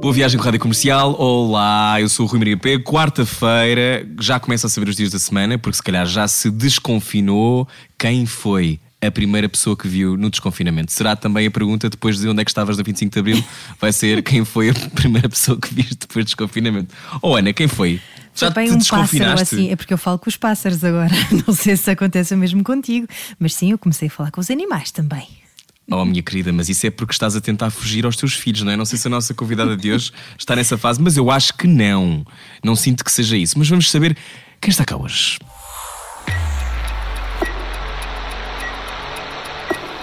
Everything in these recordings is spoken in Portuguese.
Boa viagem com a Rádio Comercial. Olá, eu sou o Rui Maria P. Quarta-feira, já começa a saber os dias da semana, porque se calhar já se desconfinou. Quem foi a primeira pessoa que viu no desconfinamento? Será também a pergunta depois de onde é que estavas no 25 de Abril? Vai ser quem foi a primeira pessoa que viste depois do desconfinamento? Oh, Ana, quem foi? Já Também um pássaro assim, é porque eu falo com os pássaros agora. Não sei se acontece o mesmo contigo, mas sim, eu comecei a falar com os animais também. Oh, minha querida, mas isso é porque estás a tentar fugir aos teus filhos, não é? Não sei se a nossa convidada de hoje está nessa fase, mas eu acho que não. Não sinto que seja isso. Mas vamos saber quem está cá hoje.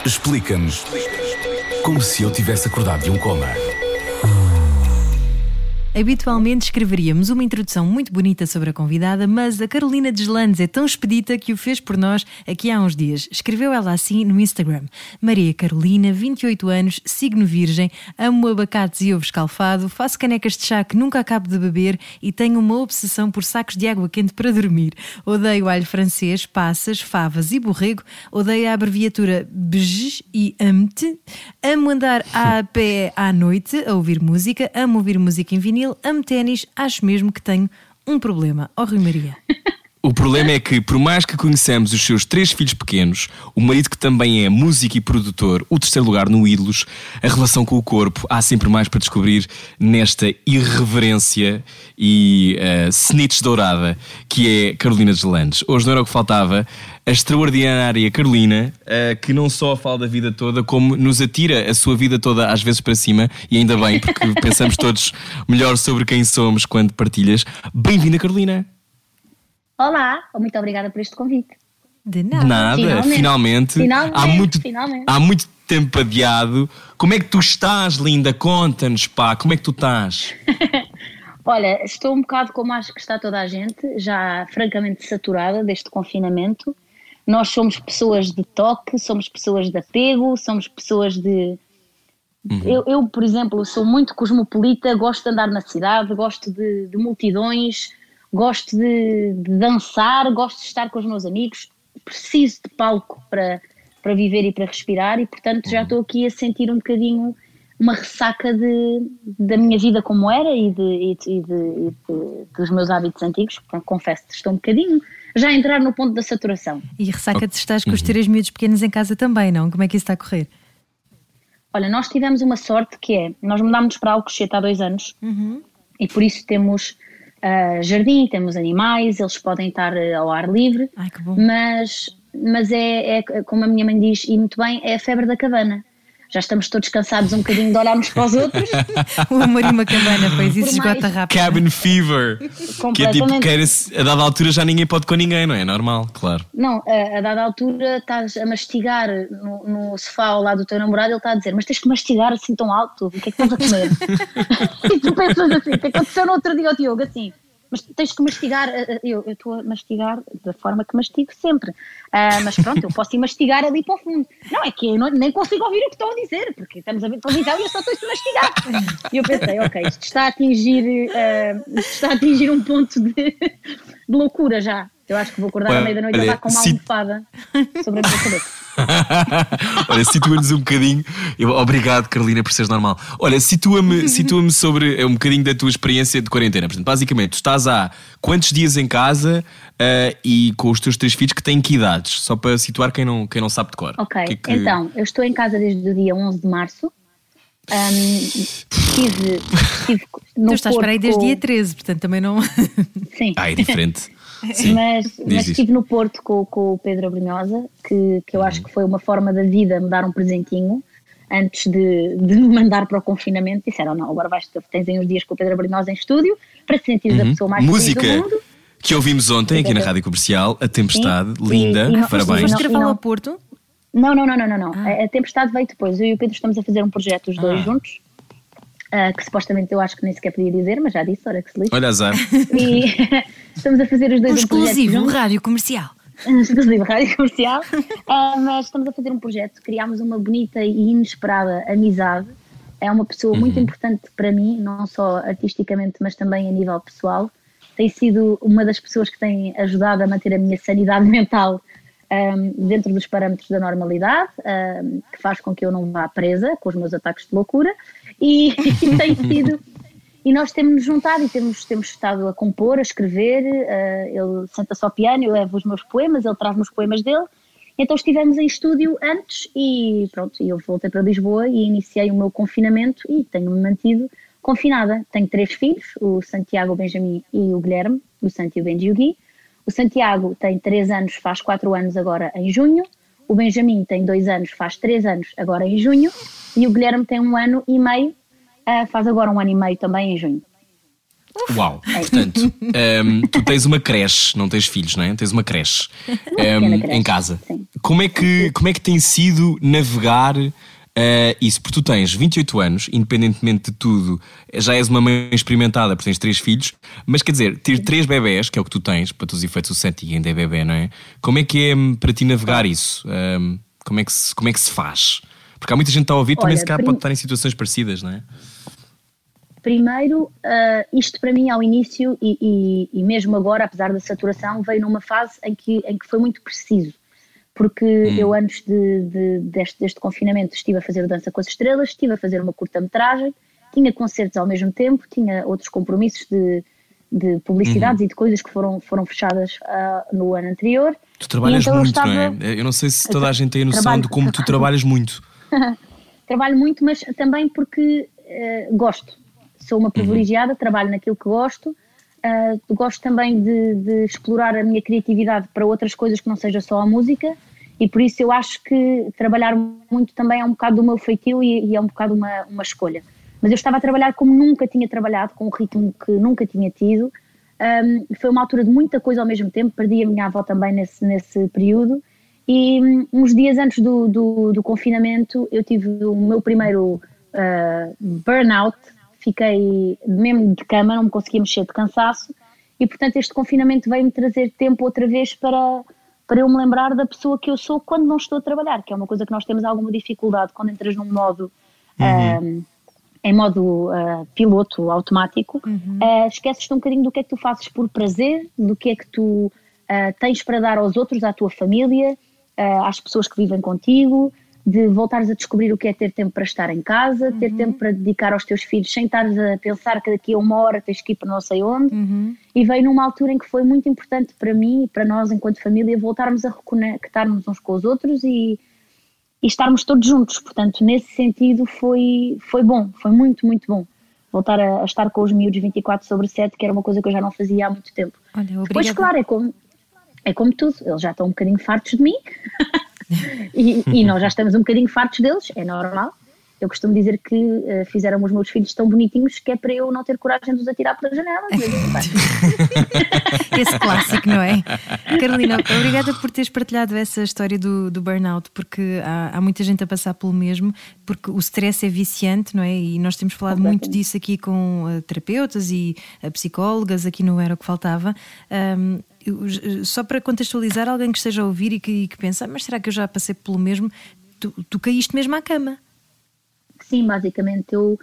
Explica-nos como se eu tivesse acordado de um coma. Habitualmente escreveríamos uma introdução muito bonita sobre a convidada, mas a Carolina Deslandes é tão expedita que o fez por nós aqui há uns dias. Escreveu ela assim no Instagram: Maria Carolina, 28 anos, signo virgem, amo abacates e ovo escalfado, faço canecas de chá que nunca acabo de beber e tenho uma obsessão por sacos de água quente para dormir. Odeio alho francês, passas, favas e borrego, odeio a abreviatura BJ e AMT, amo andar a pé à noite a ouvir música, amo ouvir música em vinil, amo ténis, acho mesmo que tenho um problema. Oh, Rui Maria. O problema é que, por mais que conheçamos os seus três filhos pequenos, o marido que também é músico e produtor, o terceiro lugar no Ídolos, a relação com o corpo, há sempre mais para descobrir nesta irreverência e uh, snitch dourada que é Carolina Deslandes. Hoje não era o que faltava, a extraordinária Carolina, uh, que não só fala da vida toda, como nos atira a sua vida toda às vezes para cima, e ainda bem, porque pensamos todos melhor sobre quem somos quando partilhas. Bem-vinda, Carolina! Olá, muito obrigada por este convite. De nada. Nada, finalmente. Finalmente. Finalmente, há, muito, finalmente. há muito tempo adiado. Como é que tu estás, linda? Conta-nos, pá, como é que tu estás? Olha, estou um bocado como acho que está toda a gente, já francamente saturada deste confinamento. Nós somos pessoas de toque, somos pessoas de apego, somos pessoas de. Eu, eu, por exemplo, sou muito cosmopolita, gosto de andar na cidade, gosto de, de multidões, gosto de, de dançar, gosto de estar com os meus amigos, preciso de palco para, para viver e para respirar e, portanto, já estou aqui a sentir um bocadinho uma ressaca de, da minha vida como era e, de, e, de, e de- de- dos meus hábitos antigos. Confesso estou um bocadinho já a entrar no ponto da saturação. E ressaca-te estás com os três miúdos pequenos em casa também, não? Como é que isso está a correr? Olha, nós tivemos uma sorte que é, nós mudámos para Alcochete há dois anos e por isso temos ah, jardim, temos animais, eles podem estar ah, ao ar livre, Ai, mas, mas é, é, como a minha mãe diz, e muito bem, é a febre da cabana. Já estamos todos cansados um bocadinho de olharmos para os outros, O amor e uma cabana, pois isso Por mais- esgota rápido. Cabin fever. Que é tipo, a dada altura já ninguém pode com ninguém, não é? Normal, claro. Não, a, a dada altura estás a mastigar no, no sofá ao lado do teu namorado, ele está a dizer, mas tens que mastigar assim tão alto, o que é que estás a comer? e tu pensas assim, o que aconteceu no outro dia ao Diogo, assim, mas tens que mastigar, eh, eh, eu estou a mastigar da forma que mastigo sempre, Ah, mas pronto, eu posso ir mastigar ali para o fundo. Não, é que eu não- nem consigo ouvir o que estão a dizer, porque estamos a ver televisão e eu só estou a mastigar. E eu pensei, ok, isto está a atingir, isto está a atingir um ponto de, de loucura já. Eu acho que vou acordar à Olha, meia da noite a dar com uma almofada sobre a minha cabeça. Olha, situa-nos um bocadinho. Eu, obrigado, Carolina, por seres normal. Olha, situa-me situa sobre eh, um bocadinho da tua experiência de quarentena. Portanto, basicamente, tu estás há quantos dias em casa eh, e com os teus três filhos que têm que idades? Só para situar quem não, quem não sabe de cor. Ok, que é que- então, eu estou em casa desde o dia 11 de março. Ahm, estive, estive no Tu estás para aí desde com- dia 13, portanto também não. Sim, Ah, é diferente. Sim. mas, Diz, mas estive no Porto com, com o Pedro Abrunhosa, que, que eu acho que foi uma forma da vida me dar um presentinho antes de, de me mandar para o confinamento. Disseram: não, agora vais, tens aí uns dias com o Pedro Abrunhosa em estúdio para te sentires a pessoa mais feliz Música do mundo. que ouvimos ontem aqui na Rádio Comercial, A Tempestade, Sim. linda, E- e não- parabéns. Foste Não, gravá-la não. a Porto? Não, não, não, não, não. não. A, a Tempestade veio depois. Eu e o Pedro estamos a fazer um projeto, os dois Ah. juntos, ah, que supostamente eu acho que nem sequer podia dizer, mas já disse, ora que se lixe. Olha, azar. E estamos a fazer os Um dois um exclusivo, juntos. rádio comercial. exclusivo rádio comercial, uh, mas estamos a fazer um projeto, criámos uma bonita e inesperada amizade. É uma pessoa uhum. muito importante para mim, não só artisticamente, mas também a nível pessoal. Tem sido uma das pessoas que tem ajudado a manter a minha sanidade mental um, dentro dos parâmetros da normalidade, um, que faz com que eu não vá presa com os meus ataques de loucura, e, e tem sido. E nós temos-nos juntado e temos, temos estado a compor, a escrever. Uh, ele senta-se ao piano, eu levo os meus poemas, ele traz-me os poemas dele. Então estivemos em estúdio antes e pronto, eu voltei para Lisboa e iniciei o meu confinamento e tenho-me mantido confinada. Tenho três filhos, o Santiago, o Benjamin e o Guilherme, o Santi e o Gui. O Santiago tem 3 anos, faz 4 anos agora em junho. O Benjamin tem 2 anos, faz 3 anos agora em junho. E o Guilherme tem um ano e meio, uh, faz agora um ano e meio também em junho. Uau, é. portanto, um, ehm, tu tens uma creche, não tens filhos, não é? Tens uma creche, um, ehm, creche em casa. Sim. Como é, que, como é que tem sido navegar Uh, isso, porque tu tens 28 anos, independentemente de tudo, já és uma mãe experimentada porque tens três filhos, mas quer dizer, ter três bebés, que é o que tu tens, para todos os efeitos, o Santi ainda é bebê, não é? Como é que é hum, para ti navegar isso? Um, como, é que se, como é que se faz? Porque há muita gente que está a ouvir, também se calhar prim... pode estar em situações parecidas, não é? Primeiro, uh, isto para mim ao início e, e, e mesmo agora, apesar da saturação, veio numa fase em que, em que foi muito preciso porque hum. eu antes de, de, deste, deste, confinamento estive a fazer Dança com as Estrelas, estive a fazer uma curta-metragem, tinha concertos ao mesmo tempo, tinha outros compromissos de, de publicidades uhum. e de coisas que foram, foram fechadas uh, no ano anterior. Tu trabalhas então muito, estava... não é? Eu não sei se toda a gente tem a noção trabalho... de como tu trabalhas muito. trabalho muito, mas também porque uh, gosto. Sou uma uhum. privilegiada, uhum. trabalho naquilo que gosto Uh, gosto também de, de, explorar a minha criatividade para outras coisas que não seja só a música e por isso eu acho que trabalhar muito também é um bocado do meu feitio e, e é um bocado uma, uma escolha. Mas eu estava a trabalhar como nunca tinha trabalhado, com um ritmo que nunca tinha tido. Um, foi uma altura de muita coisa ao mesmo tempo, perdi a minha avó também nesse, nesse período. E um, uns dias antes do, do, do, confinamento eu tive o meu primeiro uh, burnout, fiquei mesmo de cama, não me conseguia mexer de cansaço e portanto este confinamento veio-me trazer tempo outra vez para, para eu me lembrar da pessoa que eu sou quando não estou a trabalhar, que é uma coisa que nós temos alguma dificuldade quando entras num modo uhum. uh, em modo uh, piloto automático, uhum. uh, esqueces-te um bocadinho do que é que tu fazes por prazer, do que é que tu tens para dar aos outros, à tua família, às pessoas que vivem contigo, de voltares a descobrir o que é ter tempo para estar em casa, uhum. ter tempo para dedicar aos teus filhos sem estares a pensar que daqui a uma hora tens que ir para não sei onde. Uhum. E veio numa altura em que foi muito importante para mim e para nós, enquanto família, voltarmos a reconectarmos uns com os outros e, e estarmos todos juntos. Portanto, nesse sentido, foi, foi bom, foi muito, muito bom. Voltar a, a estar com os miúdos 24 sobre 7, que era uma coisa que eu já não fazia há muito tempo. Olha, Depois, claro, é como, é como tudo, eles já estão um bocadinho fartos de mim. e, e, nós já estamos um bocadinho fartos deles, é normal. Eu costumo dizer que uh, fizeram os meus filhos tão bonitinhos que é para eu não ter coragem de os atirar pela janela. Esse clássico, não é? Carolina, obrigada por teres partilhado essa história do, do burnout, porque há, há, muita gente a passar pelo mesmo, porque o stress é viciante, não é? E nós temos falado muito disso aqui com uh, terapeutas e uh, psicólogas, aqui no Era o que Faltava. Um, só para contextualizar, alguém que esteja a ouvir e que, e que pensa, ah, mas será que eu já passei pelo mesmo? Tu, tu caíste mesmo à cama. Sim, basicamente eu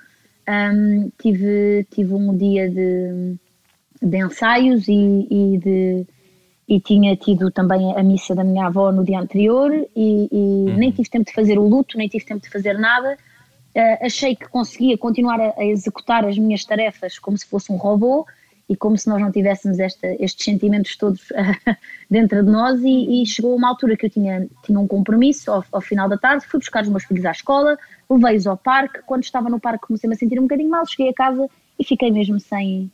um, tive, tive um dia de, de ensaios e, e, de, e tinha tido também a missa da minha avó no dia anterior e, e uhum. nem tive tempo de fazer o luto, nem tive tempo de fazer nada. Uh, achei que conseguia continuar a, a, executar as minhas tarefas como se fosse um robô e como se nós não tivéssemos esta, estes sentimentos todos dentro de nós e, e, chegou uma altura que eu tinha, tinha um compromisso ao, ao, final da tarde, fui buscar os meus filhos à escola, levei-os ao parque, quando estava no parque comecei-me a sentir um bocadinho mal, cheguei a casa e fiquei mesmo sem,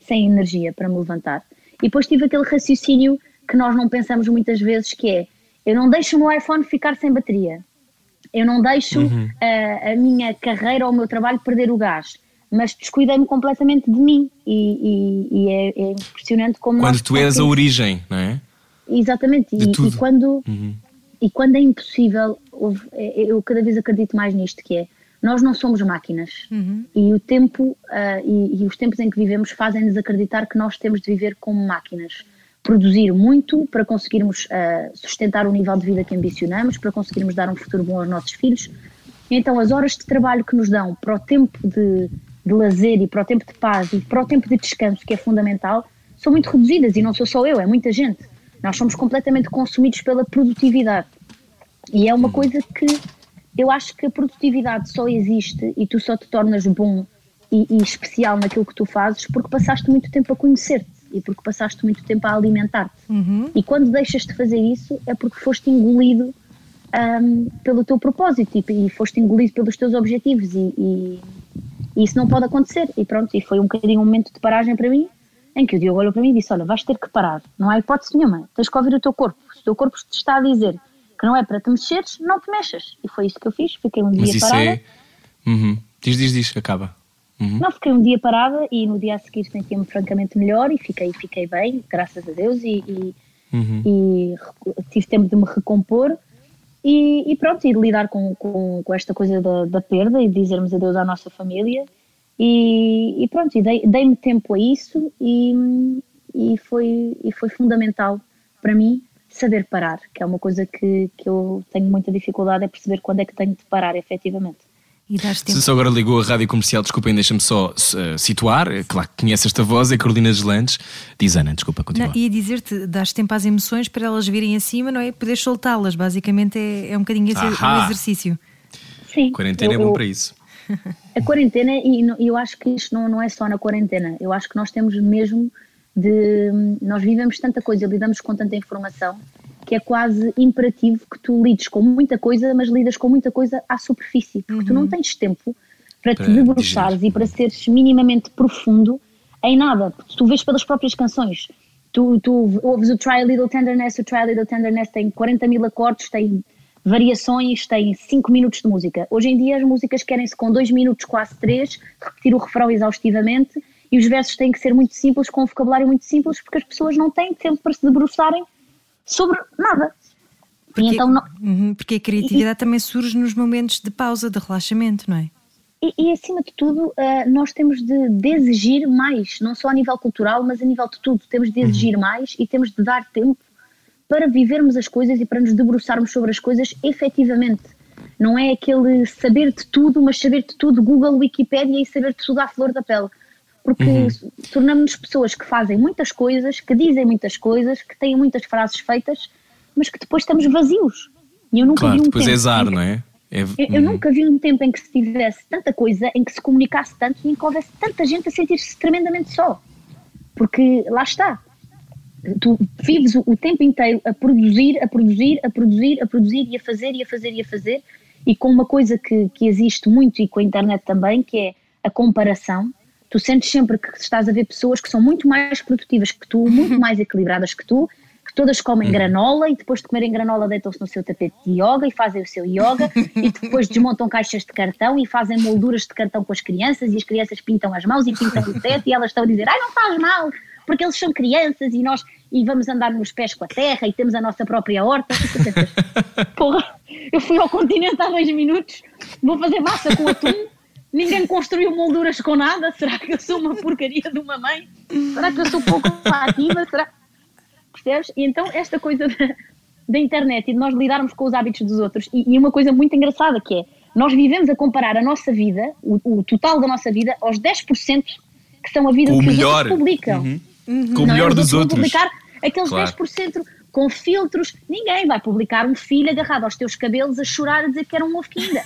sem energia para me levantar. E depois tive aquele raciocínio que nós não pensamos muitas vezes que é, eu não deixo o meu iPhone ficar sem bateria, eu não deixo uhum. a, eh, a minha carreira ou o meu trabalho perder o gás mas descuidei-me completamente de mim e, e, e é, é, impressionante como quando tu és a origem, não é? Exatamente, e, e, quando uhum. e quando é impossível, é, eu cada vez acredito mais nisto que é nós não somos máquinas uhum. e o tempo uh, e, e, os tempos em que vivemos fazem-nos acreditar que nós temos de viver como máquinas, produzir muito para conseguirmos uh, sustentar o nível de vida que ambicionamos, para conseguirmos dar um futuro bom aos nossos filhos. Então, as horas de trabalho que nos dão para o tempo de, de lazer e para o tempo de paz e para o tempo de descanso, que é fundamental, são muito reduzidas e não sou só eu, é muita gente. Nós somos completamente consumidos pela produtividade. E é uma uhum. coisa que eu acho que a produtividade só existe e tu só te tornas bom e, e especial naquilo que tu fazes porque passaste muito tempo a conhecer-te e porque passaste muito tempo a alimentar-te. Uhum. E quando deixas de fazer isso é porque foste engolido um, pelo teu propósito e, e, foste engolido pelos teus objetivos e, e, e, isso não pode acontecer. E pronto, e foi um bocadinho um momento de paragem para mim em que o Diogo olhou para mim e disse: Olha, vais ter que parar, não há hipótese nenhuma, tens que ouvir o teu corpo. Se o teu corpo te está a dizer que não é para te mexeres, não te mexas. E foi isso que eu fiz, fiquei um dia Mas isso parada. É... Uhum. Diz, diz, diz, acaba. Uhum. Não, fiquei um dia parada e no dia a seguir sentia-me francamente melhor e fiquei, fiquei bem, graças a Deus, e, e, uhum. e tive tempo de me recompor. E, e, pronto, e de lidar com, com, com esta coisa da, da, perda e de dizermos adeus à nossa família e, e pronto, e dei, dei-me tempo a isso e, e, foi, e foi fundamental para mim saber parar, que é uma coisa que, que eu tenho muita dificuldade, é perceber quando é que tenho de parar efetivamente. E tempo. Se agora ligou a rádio comercial, desculpem, deixa-me só uh, situar. É claro que conhece esta voz, é Carolina Deslandes. Diz Ana, desculpa, continua. E dizer-te, dás tempo às emoções para elas virem acima, não é? Poderes soltá-las, basicamente é, é um bocadinho esse o exercício. Sim. Quarentena eu, é bom para isso. A quarentena, e eu acho que isto não, não é só na quarentena, eu acho que nós temos mesmo de. Nós vivemos tanta coisa, lidamos com tanta informação, que é quase imperativo que tu lides com muita coisa, mas lidas com muita coisa à superfície, porque uhum. tu não uhum. tens tempo para, para te debruçares e para seres minimamente profundo em nada, porque tu vês pelas próprias canções. Tu, tu ouves o Try a Little Tenderness, o Try a Little Tenderness tem 40 mil acordes, tem variações, tem 5 minutos de música. Hoje em dia as músicas querem-se com 2 minutos, quase 3, repetir o refrão exaustivamente e os versos têm que ser muito simples, com um vocabulário muito simples, porque as pessoas não têm tempo para se debruçarem sobre nada. Porque, então não... Uhum, porque a criatividade e, também surge nos momentos de pausa, de relaxamento, não é? E, e acima de tudo, uh, nós temos de, de, exigir mais, não só a nível cultural, mas a nível de tudo. Temos de exigir uhum. mais e temos de dar tempo para vivermos as coisas e para nos debruçarmos sobre as coisas efetivamente. Não é aquele saber de tudo, mas saber de tudo, Google, Wikipedia e saber de tudo à flor da pele. Porque uhum. tornamos-nos pessoas que fazem muitas coisas, que dizem muitas coisas, que têm muitas frases feitas, mas que depois estamos vazios. E eu nunca claro, vi um depois tempo é zar, não é? é... Eu, eu, uhum. nunca vi um tempo em que se tivesse tanta coisa, em que se comunicasse tanto e em que houvesse tanta gente a sentir-se tremendamente só. Porque lá está, tu vives o, o, tempo inteiro a produzir, a produzir, a produzir, a produzir e a fazer e a fazer e a fazer e com uma coisa que, que existe muito e com a internet também, que é a comparação. Tu sentes sempre que estás a ver pessoas que são muito mais produtivas que tu, muito mais equilibradas que tu, que todas comem uhum. granola e depois de comerem granola deitam-se no seu tapete de yoga e fazem o seu yoga e depois desmontam caixas de cartão e fazem molduras de cartão com as crianças e as crianças pintam as mãos e pintam o teto e elas estão a dizer, ai não faz mal, porque eles são crianças e nós e vamos andar nos pés com a terra e temos a nossa própria horta. Porra, eu fui ao continente há dois minutos, vou fazer massa com atum, ninguém construiu molduras com nada. Será que eu sou uma porcaria de uma mãe? Será que eu sou pouco ativa? Será? Percebes? E então esta coisa da, da, internet e de nós lidarmos com os hábitos dos outros, e, e, uma coisa muito engraçada que é, nós vivemos a comparar a nossa vida, o, o total da nossa vida, aos 10% que são a vida o que melhor. os outros publicam. Uhum. Uhum. Com o melhor dos outros. Publicar aqueles claro. 10% com filtros. Ninguém vai publicar um filho agarrado aos teus cabelos a chorar a dizer que era um ovo ainda.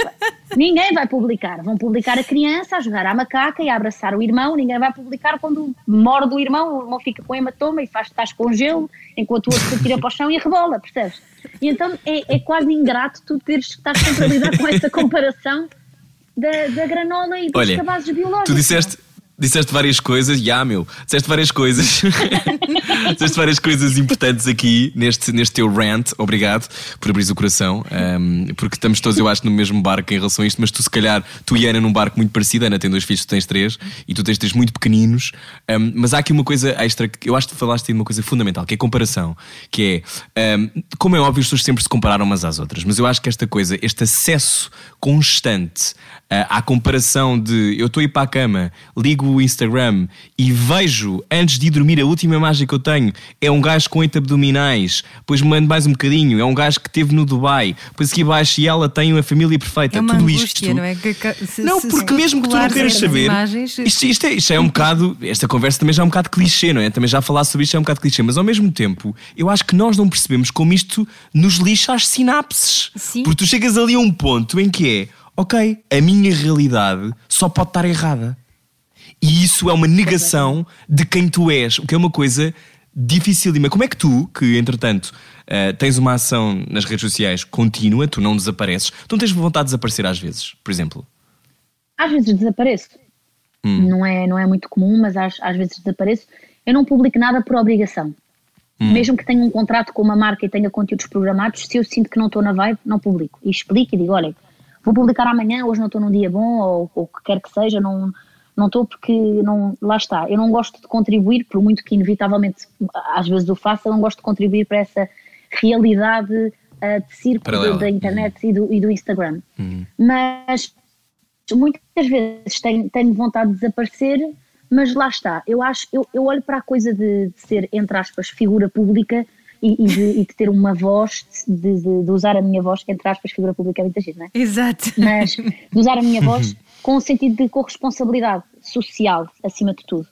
ninguém vai publicar. Vão publicar a criança a jogar à macaca e a abraçar o irmão. Ninguém vai publicar quando morde o irmão, o irmão fica com hematoma e faz estás com gelo, enquanto o outro se tira para o chão e rebola, percebes? E então é, é quase ingrato tu teres que estar sempre a lidar com essa comparação da, da granola e dos Olha, cabazes biológicos. Tu disseste disseste várias coisas, já yeah, meu, disseste várias coisas, disseste várias coisas importantes aqui neste, neste teu rant. Obrigado por abrir o coração, um, porque estamos todos, eu acho, no mesmo barco em relação a isto, mas tu, se calhar, tu e Ana num barco muito parecido. Ana tem dois filhos, tu tens três, e tu tens três muito pequeninos. Um, mas há aqui uma coisa extra que eu acho que falaste de uma coisa fundamental, que é a comparação. Que é, um, como é óbvio, as pessoas sempre se compararam umas às outras, mas eu acho que esta coisa, este acesso constante à comparação de eu estou a ir para a cama, ligo o Instagram e vejo, antes de ir dormir, a última imagem que eu tenho é um gajo com oito abdominais, depois mando mais um bocadinho, é um gajo que esteve no Dubai, depois aqui abaixo e ela tem uma família perfeita. É uma Tudo angústia, isto. não é? Que- que- se- Não, se- porque se mesmo que tu não queiras saber, imagens, isto, isto é, isto é um bocado, esta conversa também já é um bocado clichê, não é? Também já falar sobre isto é um bocado clichê, mas ao mesmo tempo, eu acho que nós não percebemos como isto nos lixa as sinapses. Sim. Porque tu chegas ali a um ponto em que é, ok, a minha realidade só pode estar errada. E isso é uma negação de quem tu és, o que é uma coisa dificílima. Como é que tu, que entretanto eh, tens uma ação nas redes sociais contínua, tu não desapareces, tu não tens vontade de desaparecer às vezes, por exemplo? Às vezes desapareço. Não, é, não é muito comum, mas às, às vezes desapareço. Eu não publico nada por obrigação. Mesmo que tenha um contrato com uma marca e tenha conteúdos programados, se eu sinto que não estou na vibe, não publico. E explico e digo: olha, vou publicar amanhã, hoje não estou num dia bom, ou o que quer que seja, não não estou porque não, lá está. Eu não gosto de contribuir, por muito que inevitavelmente às vezes o faça, eu não gosto de contribuir para essa realidade ah, de circo Paralela. da, internet e, do, e do Instagram. Mas muitas vezes tenho, tenho vontade de desaparecer, mas lá está. Eu acho, eu, eu olho para a coisa de, de ser, entre aspas, figura pública e, e de, e de ter uma voz, de, de- de usar a minha voz, entre aspas, figura pública é muita gente, não é? Exato. mas de usar a minha voz com o sentido de corresponsabilidade social, acima de tudo.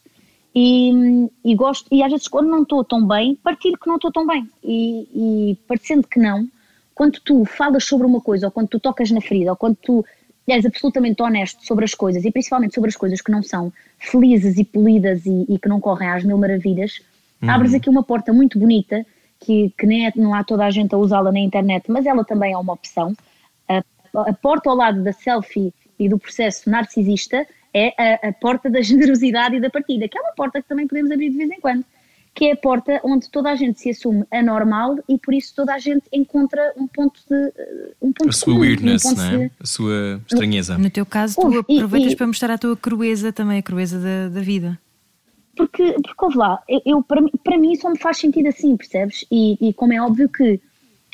E, e gosto, e às vezes quando não estou tão bem, partilho que não estou tão bem. E, e parecendo que não, quando tu falas sobre uma coisa, ou quando tu tocas na ferida, ou quando tu és absolutamente honesto sobre as coisas, e principalmente sobre as coisas que não são felizes e polidas e, e que não correm às mil maravilhas, abres aqui uma porta muito bonita, que, que nem é, não há toda a gente a usá-la na internet, mas ela também é uma opção. A, a porta ao lado da selfie e do processo narcisista é a, a porta da generosidade e da partilha, que é uma porta que também podemos abrir de vez em quando, que é a porta onde toda a gente se assume anormal e por isso toda a gente encontra um ponto de eh, um ponto A sua comum, weirdness, um ponto não é? de- A sua estranheza. No teu caso, tu Ouve, e- aproveitas e- para mostrar a tua crueza também, a crueza da, da vida. Porque, porque ouve lá, eu, eu- para, mim- para mim só me faz sentido assim, percebes? E, e como é óbvio que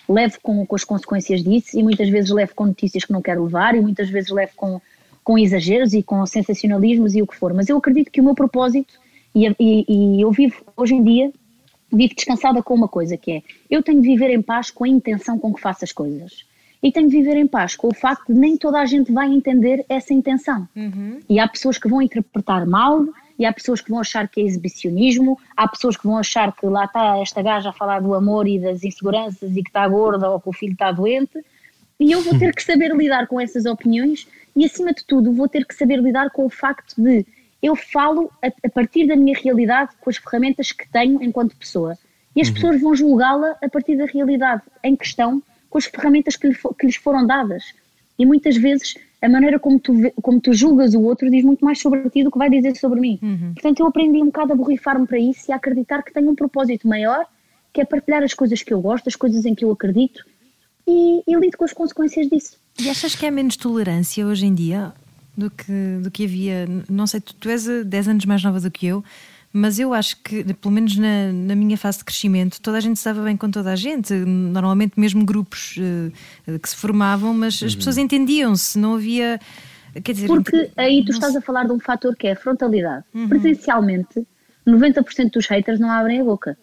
levo com, com as consequências disso e muitas vezes levo com notícias que não quero levar e muitas vezes levo com, com exageros e com sensacionalismos e o que for, mas eu acredito que o meu propósito e, e, e eu vivo hoje em dia vivo descansada com uma coisa que é eu tenho de viver em paz com a intenção com que faço as coisas. E tenho de viver em paz com o facto de nem toda a gente vai entender essa intenção. E há pessoas que vão interpretar mal e há pessoas que vão achar que é exibicionismo há pessoas que vão achar que lá está esta gaja a falar do amor e das inseguranças e que está gorda ou que o filho está doente e eu vou ter que saber lidar com essas opiniões e, acima de tudo, vou ter que saber lidar com o facto de eu falo a, a partir da minha realidade com as ferramentas que tenho enquanto pessoa. E as pessoas vão julgá-la a partir da realidade em questão, com as ferramentas que, lhe que lhes foram dadas. E muitas vezes a maneira como tu, como tu julgas o outro diz muito mais sobre ti do que vai dizer sobre mim. Portanto, eu aprendi um bocado a borrifar-me para isso e a acreditar que tenho um propósito maior, que é partilhar as coisas que eu gosto, as coisas em que eu acredito e, e lido com as consequências disso. E achas que há menos tolerância hoje em dia do que, do que havia? Não sei, tu, tu és eh, 10 anos mais nova do que eu, mas eu acho que, pelo menos na, na minha fase de crescimento, toda a gente estava bem com toda a gente. Normalmente, mesmo grupos eh, que se formavam, mas as pessoas entendiam-se, não havia. Quer dizer, Porque aí tu estás a falar de um fator que é a frontalidade. Presencialmente, 90% dos haters não abrem a boca.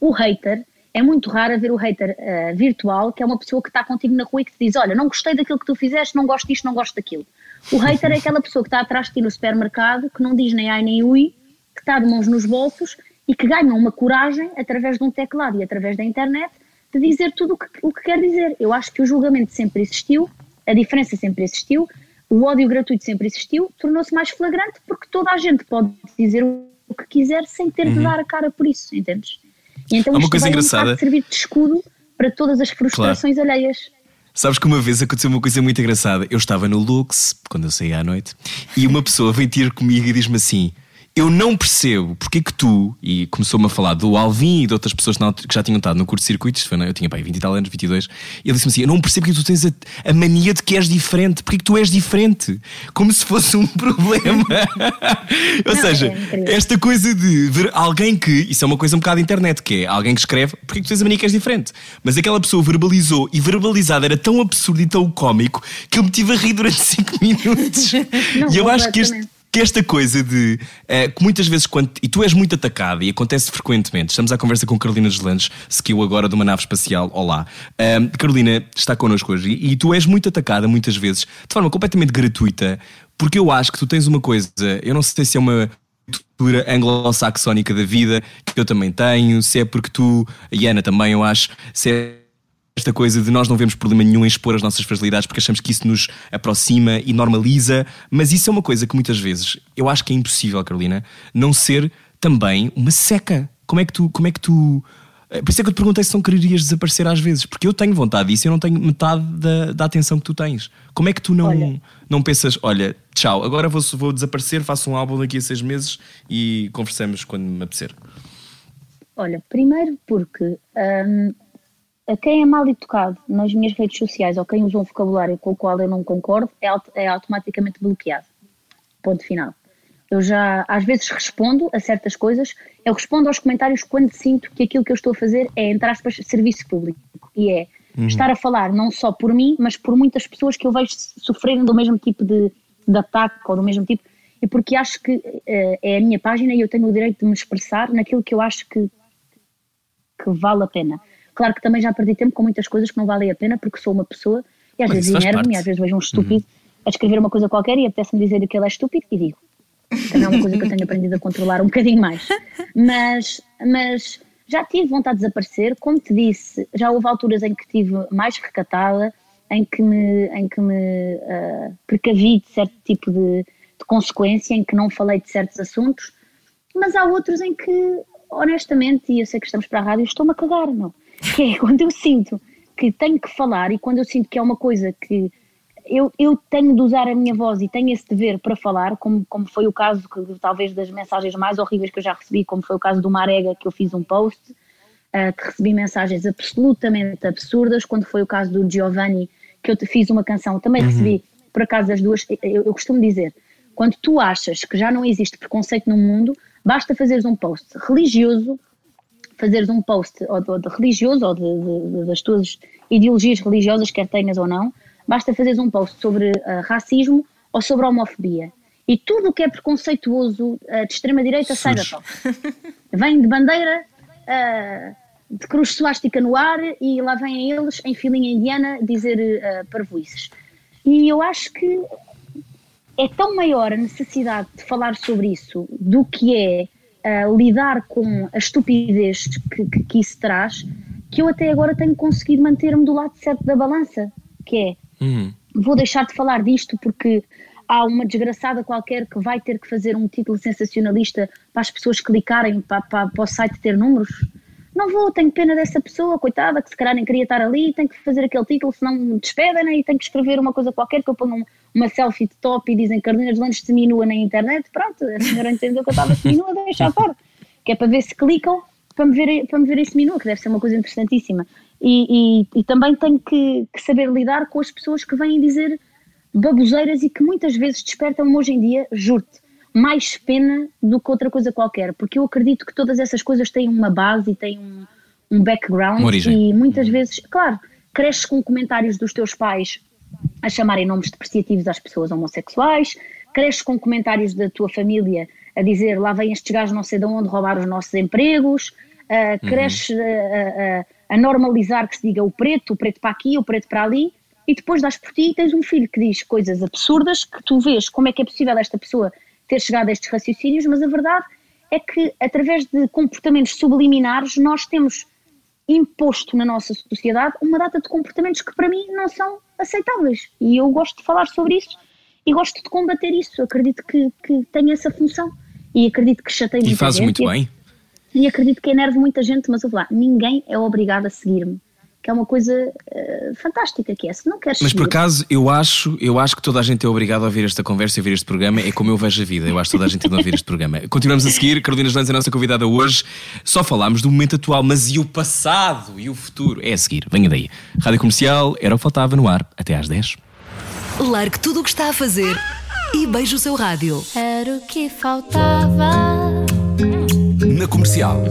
O hater, é muito raro haver o hater eh, virtual, que é uma pessoa que está contigo na rua e que te diz: Olha, não gostei daquilo que tu fizeste, não gosto disto, não gosto daquilo. O hater é aquela pessoa que está atrás de ti no supermercado, que não diz nem ai nem ui, que está de mãos nos bolsos e que ganha uma coragem através de um teclado e através da internet de dizer tudo o que, o que quer dizer. Eu acho que o julgamento sempre existiu, a diferença sempre existiu, o ódio gratuito sempre existiu, tornou-se mais flagrante porque toda a gente pode dizer o que quiser sem ter de dar a cara por isso, entendes? E então Há uma isto coisa um engraçada. servir de escudo para todas as frustrações alheias. Sabes que uma vez aconteceu uma coisa muito engraçada. Eu estava no Lux, quando eu saí à noite, e uma pessoa veio ter comigo e diz-me assim: Eu não percebo porque é que tu, e começou-me a falar do Alvin e de outras pessoas que já tinham estado no curto-circuito, isto foi, não, eu tinha pai 20 e tal anos, 22, e ele disse-me assim: Eu não percebo porque é que tu tens a, a mania de que és diferente, porque é que tu és diferente, como se fosse um problema. Ou Não, seja, é esta coisa de ver alguém que, isso é uma coisa um bocado internet, que é alguém que escreve, porque é que tu tens a mania que és diferente? Mas aquela pessoa verbalizou e verbalizado era tão absurdo e tão cómico que eu me tive a rir durante 5 minutos. Não, e eu acho que este. Que esta coisa de eh, que muitas vezes quando e tu és muito atacado e acontece frequentemente. Estamos à conversa com Carolina Deslandes, skill agora de uma nave espacial. Olá, Ahm, Carolina está connosco hoje e, e tu és muito atacada muitas vezes de forma completamente gratuita, porque eu acho que tu tens uma coisa. Eu não sei se é uma cultura anglo-saxónica da vida que eu também tenho, se é porque tu, a Ana também, eu acho, se é esta coisa de nós não vemos problema nenhum em expor as nossas fragilidades porque achamos que isso nos aproxima e normaliza, mas isso é uma coisa que muitas vezes eu acho que é impossível, Carolina, não ser também uma seca. Como é que tu. Como é que tu eh, por isso é que eu te perguntei se não querias desaparecer às vezes, porque eu tenho vontade disso e eu não tenho metade da, da atenção que tu tens. Como é que tu não, Olha. não pensas, olha, tchau, agora vou, vou desaparecer, faço um álbum daqui a seis meses e conversamos quando me apetecer? Olha, primeiro porque hum, a quem é mal educado nas minhas redes sociais ou quem usa um vocabulário com o qual eu não concordo é, é automaticamente bloqueado. Ponto final. Eu já às vezes respondo a certas coisas, eu respondo aos comentários quando sinto que aquilo que eu estou a fazer é, entre aspas, serviço público. E é estar a falar não só por mim, mas por muitas pessoas que eu vejo sofrerem do mesmo tipo de, de ataque ou do mesmo tipo. E porque acho que eh, é a minha página e eu tenho o direito de me expressar naquilo que eu acho que, que vale a pena. Claro que também já perdi tempo com muitas coisas que não valem a pena porque sou uma pessoa e às Mas vezes enervo-me e às vezes vejo um estúpido a escrever uma coisa qualquer e apetece-me dizer que ele é estúpido e digo. Também é uma coisa que eu tenho aprendido a controlar um bocadinho mais. Mas, mas já tive vontade de desaparecer, como te disse, já houve alturas em que estive mais recatada, em que me, em que me ah, precavi de certo tipo de, de consequência, em que não falei de certos assuntos, mas há outros em que, honestamente, e eu sei que estamos para a rádio, estou-me a cagar, não? Que é quando eu sinto que tenho que falar e quando eu sinto que é uma coisa que eu, eu tenho de usar a minha voz e tenho esse dever para falar, como, como foi o caso que, talvez das mensagens mais horríveis que eu já recebi, como foi o caso do Marega, que eu fiz um post, ah, que recebi mensagens absolutamente absurdas, quando foi o caso do Giovanni, que eu te fiz uma canção, também recebi, por acaso, as duas. Eu, eu costumo dizer, quando tu achas que já não existe preconceito no mundo, basta fazeres um post religioso, fazeres um post ou de, de religioso ou de, das tuas ideologias religiosas, quer tenhas ou não, basta fazeres um post sobre ah, racismo ou sobre homofobia. E tudo o que é preconceituoso ah, de extrema-direita sai da top. Vem de bandeira, ah, de cruz suástica no ar e lá vêm eles em filinha indiana dizer uh, parvoices. E eu acho que é tão maior a necessidade de falar sobre isso do que é ah, lidar com a estupidez que, que, que isso traz, que eu até agora tenho conseguido manter-me do lado certo da balança, que é Uhum. vou deixar de falar disto porque há uma desgraçada qualquer que vai ter que fazer um título sensacionalista para as pessoas clicarem para, para, para o site ter números. Não vou, tenho pena dessa pessoa, coitada, que se calhar nem queria estar ali, tem que fazer aquele título, senão me despedem né? e tem que escrever uma coisa qualquer que eu ponho um- uma selfie de top e dizem Carolina Deslandes seminua na internet. Pronto, a senhora entendeu que eu estava seminua, deixa fora. Que é para ver se clicam para me ver, para me ver esse seminua, que deve ser uma coisa interessantíssima. E, e, e também tenho que, que saber lidar com as pessoas que vêm dizer baboseiras e que muitas vezes despertam hoje em dia, juro-te, mais pena do que outra coisa qualquer, porque eu acredito que todas essas coisas têm uma base e têm um, um background e muitas vezes, claro, cresces com comentários dos teus pais a chamarem nomes depreciativos às pessoas homossexuais, cresces com comentários da tua família a dizer lá vêm estes gajos não sei de onde roubar os nossos empregos, ah, cresces a, a- a- a normalizar que se diga o preto, o preto para aqui, o preto para ali, e depois das por ti e tens um filho que diz coisas absurdas que tu vês como é que é possível esta pessoa ter chegado a estes raciocínios, mas a verdade é que através de comportamentos subliminares nós temos imposto na nossa sociedade uma data de comportamentos que para mim não são aceitáveis. E eu gosto de falar sobre isso e gosto de combater isso. Acredito que, que tenho essa função e acredito que chatei E muita fazes gente muito e- bem. E acredito que enerve muita gente, mas ouve lá, ninguém é obrigado a seguir-me. Que é uma coisa eh, fantástica que é. Se não queres Mas por acaso eu acho, eu acho que toda a gente é obrigada a ouvir esta conversa e a ouvir este programa. É como eu vejo a vida. Eu acho que toda a gente tem de ouvir este programa. Continuamos a seguir. Carolina Lanz é a nossa convidada hoje. Só falámos do momento atual, mas e o passado e o futuro? É a seguir. Venha daí. Rádio Comercial era o que faltava no ar. Até às 10. Largue tudo o que está a fazer e beije o seu rádio. Era o que faltava. Na comercial.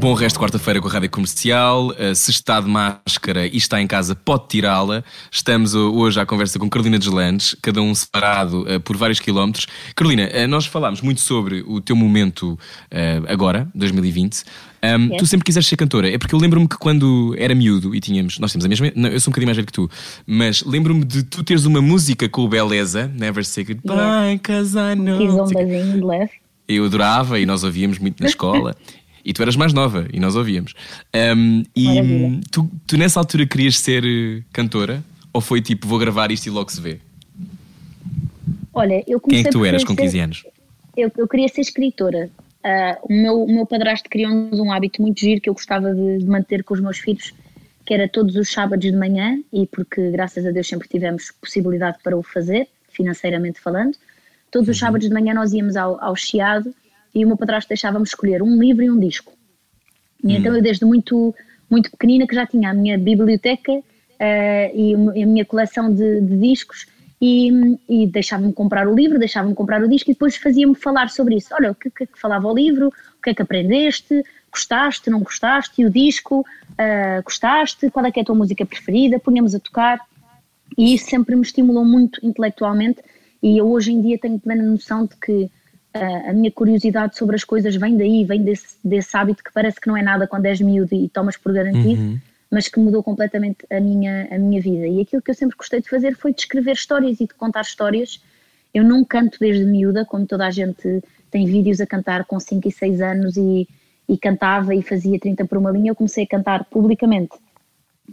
Bom resto de quarta-feira com a Rádio Comercial. Uh, se está de máscara e está em casa, pode tirá-la. Estamos uh, hoje à conversa com Carolina Deslandes, cada um separado uh, por vários quilómetros. Carolina, nós falámos muito sobre o teu momento agora, 2020. Um, Tu sempre quiseste ser cantora. É porque eu lembro-me que quando era miúdo e tínhamos. Nós temos a mesma. Não, eu sou um bocadinho mais velho que tu. Mas lembro-me de tu teres uma música com o Beleza, Never Say Goodbye, cause I know. Fiz de leve. Eu adorava e nós ouvíamos muito na escola. E tu eras mais nova e nós ouvíamos. Um, e tu, tu, nessa altura querias ser eh, cantora? Ou foi tipo, vou gravar isto e logo se vê? Olha, eu comecei Quem é que tu eras com 15 anos? Eu, eu queria ser escritora. Uh, o, meu, o meu padrasto criou-nos um hábito muito giro que eu gostava de, de, manter com os meus filhos, que era todos os sábados de manhã, e porque graças a Deus sempre tivemos possibilidade para o fazer, financeiramente falando, todos os uhum. sábados de manhã nós íamos ao, ao Chiado e o meu padrasto deixava-me escolher um livro e um disco. E então hum. eu desde muito, muito pequenina que já tinha a minha biblioteca uh, e a minha coleção de, de discos e, e deixava-me comprar o livro, deixava-me comprar o disco e depois fazia-me falar sobre isso. Olha, o que, que, que falava o livro, o que é que aprendeste, gostaste, não gostaste, e o disco, uh, gostaste, qual é que é a tua música preferida, punhamos a tocar. E isso sempre me estimulou muito intelectualmente e eu hoje em dia tenho plena noção de que a minha curiosidade sobre as coisas vem daí, vem desse, desse hábito que parece que não é nada quando és miúdo e tomas por garantido, uhum. mas que mudou completamente a minha, a minha vida. E aquilo que eu sempre gostei de fazer foi de escrever histórias e de contar histórias. Eu não canto desde miúda, como toda a gente tem vídeos a cantar com 5 e 6 anos e, e cantava e fazia 30 por uma linha. Eu comecei a cantar publicamente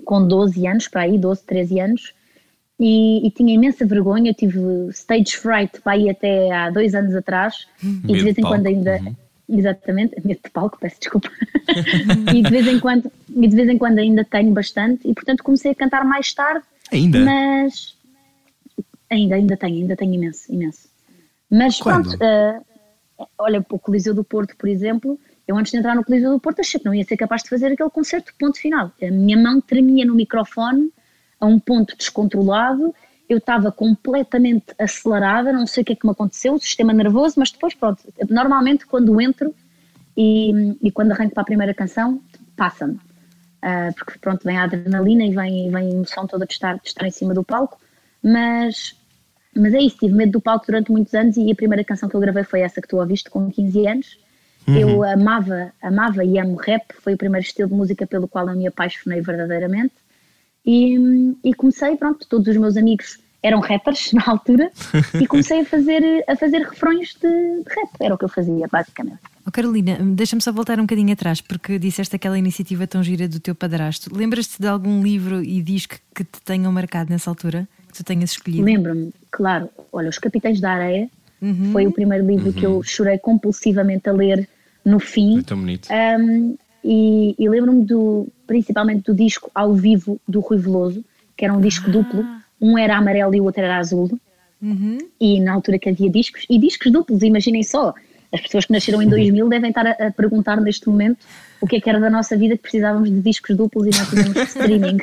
com 12 anos, para aí, 12, 13 anos, e, e, tinha imensa vergonha. Eu tive stage fright para aí até há dois anos atrás e de vez em quando ainda. Uhum. Exatamente, medo de palco, peço desculpa. e, de vez em quando, e de vez em quando ainda tenho bastante, e portanto comecei a cantar mais tarde. Ainda? Mas. Ainda, ainda tenho, ainda tenho imenso, imenso. Mas Quando? pronto, uh, olha, o Coliseu do Porto, por exemplo, eu antes de entrar no Coliseu do Porto achei que não ia ser capaz de fazer aquele concerto, ponto final. A minha mão tremia no microfone a um ponto descontrolado, eu estava completamente acelerada, não sei o que é que me aconteceu, o sistema nervoso, mas depois pronto, normalmente quando entro e, e quando arranco para a primeira canção, passa-me. Uh, porque pronto, vem a adrenalina e vem, vem a emoção toda de estar, de estar em cima do palco, mas, mas é isso, tive medo do palco durante muitos anos e a primeira canção que eu gravei foi essa que tu ouviste com 15 anos. Uhum. Eu amava, amava e amo rap, foi o primeiro estilo de música pelo qual eu me apaixonei verdadeiramente. E, e comecei, pronto, todos os meus amigos eram rappers na altura e comecei a fazer, a fazer refrões de, de rap, era o que eu fazia basicamente. Oh Carolina, deixa-me só voltar um bocadinho atrás, porque disseste aquela iniciativa tão gira do teu padrasto. Lembras-te de algum livro e disco que te tenham marcado nessa altura, que tu tenhas escolhido? Lembro-me, claro. Olha, Os Capitães da Areia uhum. foi o primeiro livro uhum. que eu uhum. chorei compulsivamente a ler no fim. Tão bonito. Um, e, e lembro-me do, principalmente do disco ao vivo do Rui Veloso, que era um disco ah. duplo, um era amarelo e o outro era azul, uhum. e na altura que havia discos, e discos duplos, imaginem só, as pessoas que nasceram em 2000 devem estar a, a perguntar neste momento o que é que era da nossa vida que precisávamos de discos duplos e não tínhamos streaming.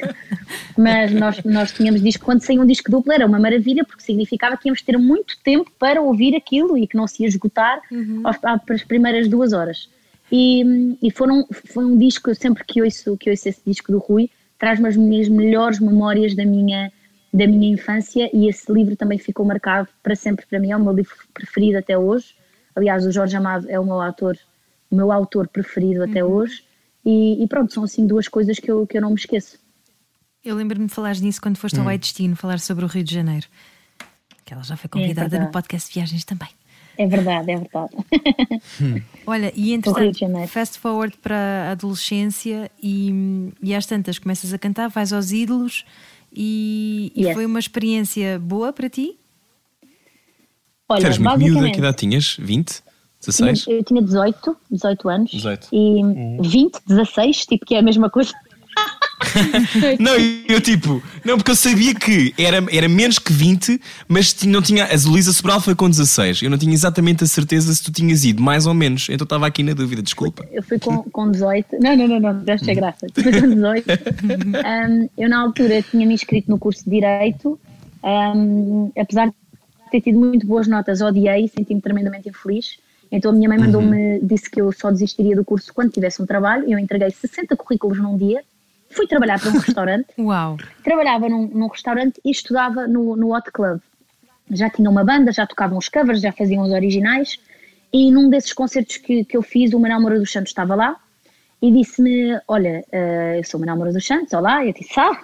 Mas nós, nós tínhamos disco, quando saía um disco duplo era uma maravilha porque significava que íamos ter muito tempo para ouvir aquilo e que não se ia esgotar uhum. aos, às primeiras duas horas. E, e foram, foi um disco, eu sempre que ouço, que ouço esse disco do Rui, traz-me as minhas melhores memórias da minha, da minha infância e esse livro também ficou marcado para sempre para mim, é o meu livro preferido até hoje. Aliás, o Jorge Amado é o meu autor, o meu autor preferido até uhum. hoje. E, e, pronto, são assim duas coisas que eu, que eu não me esqueço. Eu lembro-me de falar nisso quando foste ao White Destino, falar sobre o Rio de Janeiro. Que ela já foi convidada é no podcast viagens também. É verdade, é verdade. Hum. Olha, e entretanto, fast forward para a adolescência e, e às tantas começas a cantar, vais aos ídolos e, e yes. foi uma experiência boa para ti? Olha, Eras muito miúda, que idade tinhas? 20? 16? Eu tinha 18, 18 anos 18. e uhum. 20, 16, tipo que é a mesma coisa. Não, eu tipo, não, porque eu sabia que era, era menos que 20, mas não tinha. A Luísa Sobral foi com 16. Eu não tinha exatamente a certeza se tu tinhas ido, mais ou menos. Então estava aqui na dúvida, desculpa. Eu fui com, com 18. Não, não, não, não, deste a graça. Fui com 18. Um, eu, na altura, tinha me inscrito no curso de Direito, um, apesar de ter tido muito boas notas, odiei, senti-me tremendamente infeliz. Então a minha mãe mandou-me, disse que eu só desistiria do curso quando tivesse um trabalho. Eu entreguei 60 currículos num dia, fui trabalhar para um restaurante. Uau! Trabalhava num, num restaurante e estudava no, no Hot Club. Já tinha uma banda, já tocavam os covers, já faziam os originais. E num desses concertos que, que eu fiz, o Manuel Moura dos Santos estava lá e disse-me: Olha, uh, eu sou o Manuel Moura dos Santos, olá. E eu disse: Ah,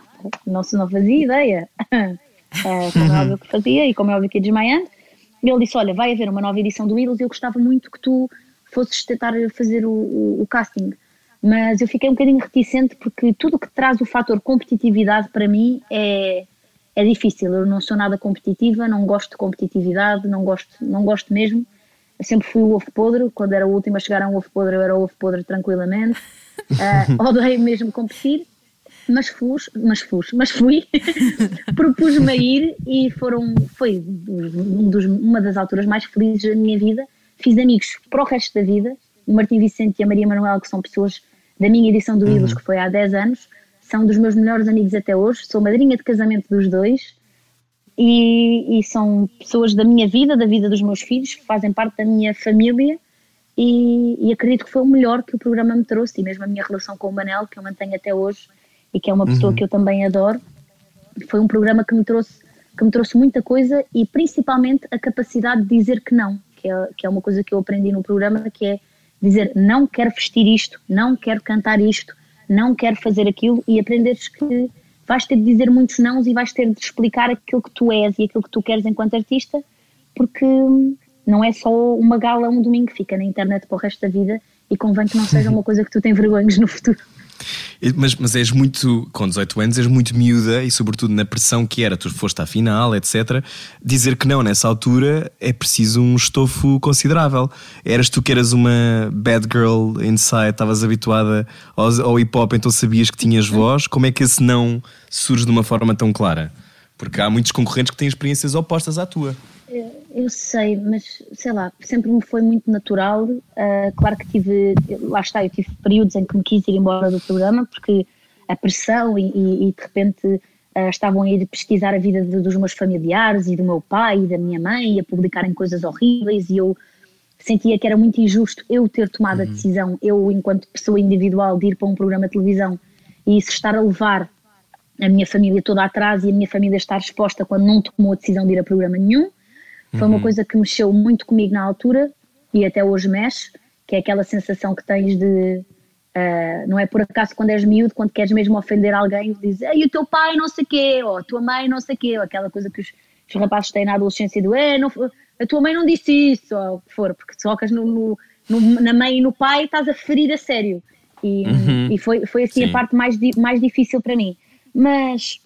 não, não fazia ideia. uh, como é óbvio que fazia e como é óbvio que ia desmaiando. E ele disse: Olha, vai haver uma nova edição do Idols e eu gostava muito que tu fosses tentar fazer o, o, o, casting. Mas eu fiquei um bocadinho reticente porque tudo que traz o fator competitividade para mim é, é difícil. Eu não sou nada competitiva, não gosto de competitividade, não gosto, não gosto mesmo. Eu sempre fui o ovo podre, quando era o último a chegar a um ovo podre, eu era o ovo podre tranquilamente. Uh, odeio mesmo competir, mas fui, mas fui, mas fui, propus-me a ir e foram, foi um dos, uma das alturas mais felizes da minha vida. Fiz amigos para o resto da vida. O Martim Vicente e a Maria Manuel, que são pessoas da minha edição do uhum. que foi há 10 anos, são dos meus melhores amigos até hoje. Sou madrinha de casamento dos dois e, e, são pessoas da minha vida, da vida dos meus filhos, fazem parte da minha família e, e, acredito que foi o melhor que o programa me trouxe e mesmo a minha relação com o Manel, que eu mantenho até hoje e que é uma pessoa uhum. que eu também adoro, foi um programa que me trouxe que me trouxe muita coisa e principalmente a capacidade de dizer que não, que é, que é uma coisa que eu aprendi no programa, que é dizer não quero vestir isto, não quero cantar isto, não quero fazer aquilo e aprenderes que vais ter de dizer muitos nãos e vais ter de explicar aquilo que tu és e aquilo que tu queres enquanto artista, porque não é só uma gala um domingo que fica na internet para o resto da vida e convém que não seja uma coisa que tu tens vergonhas no futuro. Mas, mas és muito, com 18 anos, és muito miúda e, sobretudo, na pressão que era, tu foste à final, etc. Dizer que não nessa altura é preciso um estofo considerável. Eras tu que eras uma bad girl inside, estavas habituada ao, ao hip hop, então sabias que tinhas voz. Como é que esse não surge de uma forma tão clara? Porque há muitos concorrentes que têm experiências opostas à tua. Eu sei, mas sei lá, sempre me foi muito natural. Uh, claro que tive, lá está, eu tive períodos em que me quis ir embora do programa porque a pressão e, e, e de repente uh, estavam a ir pesquisar a vida de, dos meus familiares e do meu pai e da minha mãe e a publicarem coisas horríveis e eu sentia que era muito injusto eu ter tomado uhum. a decisão, eu enquanto pessoa individual de ir para um programa de televisão e isso estar a levar a minha família toda atrás e a minha família estar exposta quando não tomou a decisão de ir a programa nenhum foi uhum. uma coisa que mexeu muito comigo na altura e até hoje mexe, que é aquela sensação que tens de. Uh, não é por acaso quando és miúdo, quando queres mesmo ofender alguém, dizes, e o teu pai não sei quê, ou a tua mãe não sei quê, ou aquela coisa que os, os rapazes têm na adolescência do, é, não, a tua mãe não disse isso, ou o que for, porque tocas no, no, no, na mãe e no pai estás a ferir a sério. E, uhum. e foi, foi assim Sim. a parte mais, mais difícil para mim. Mas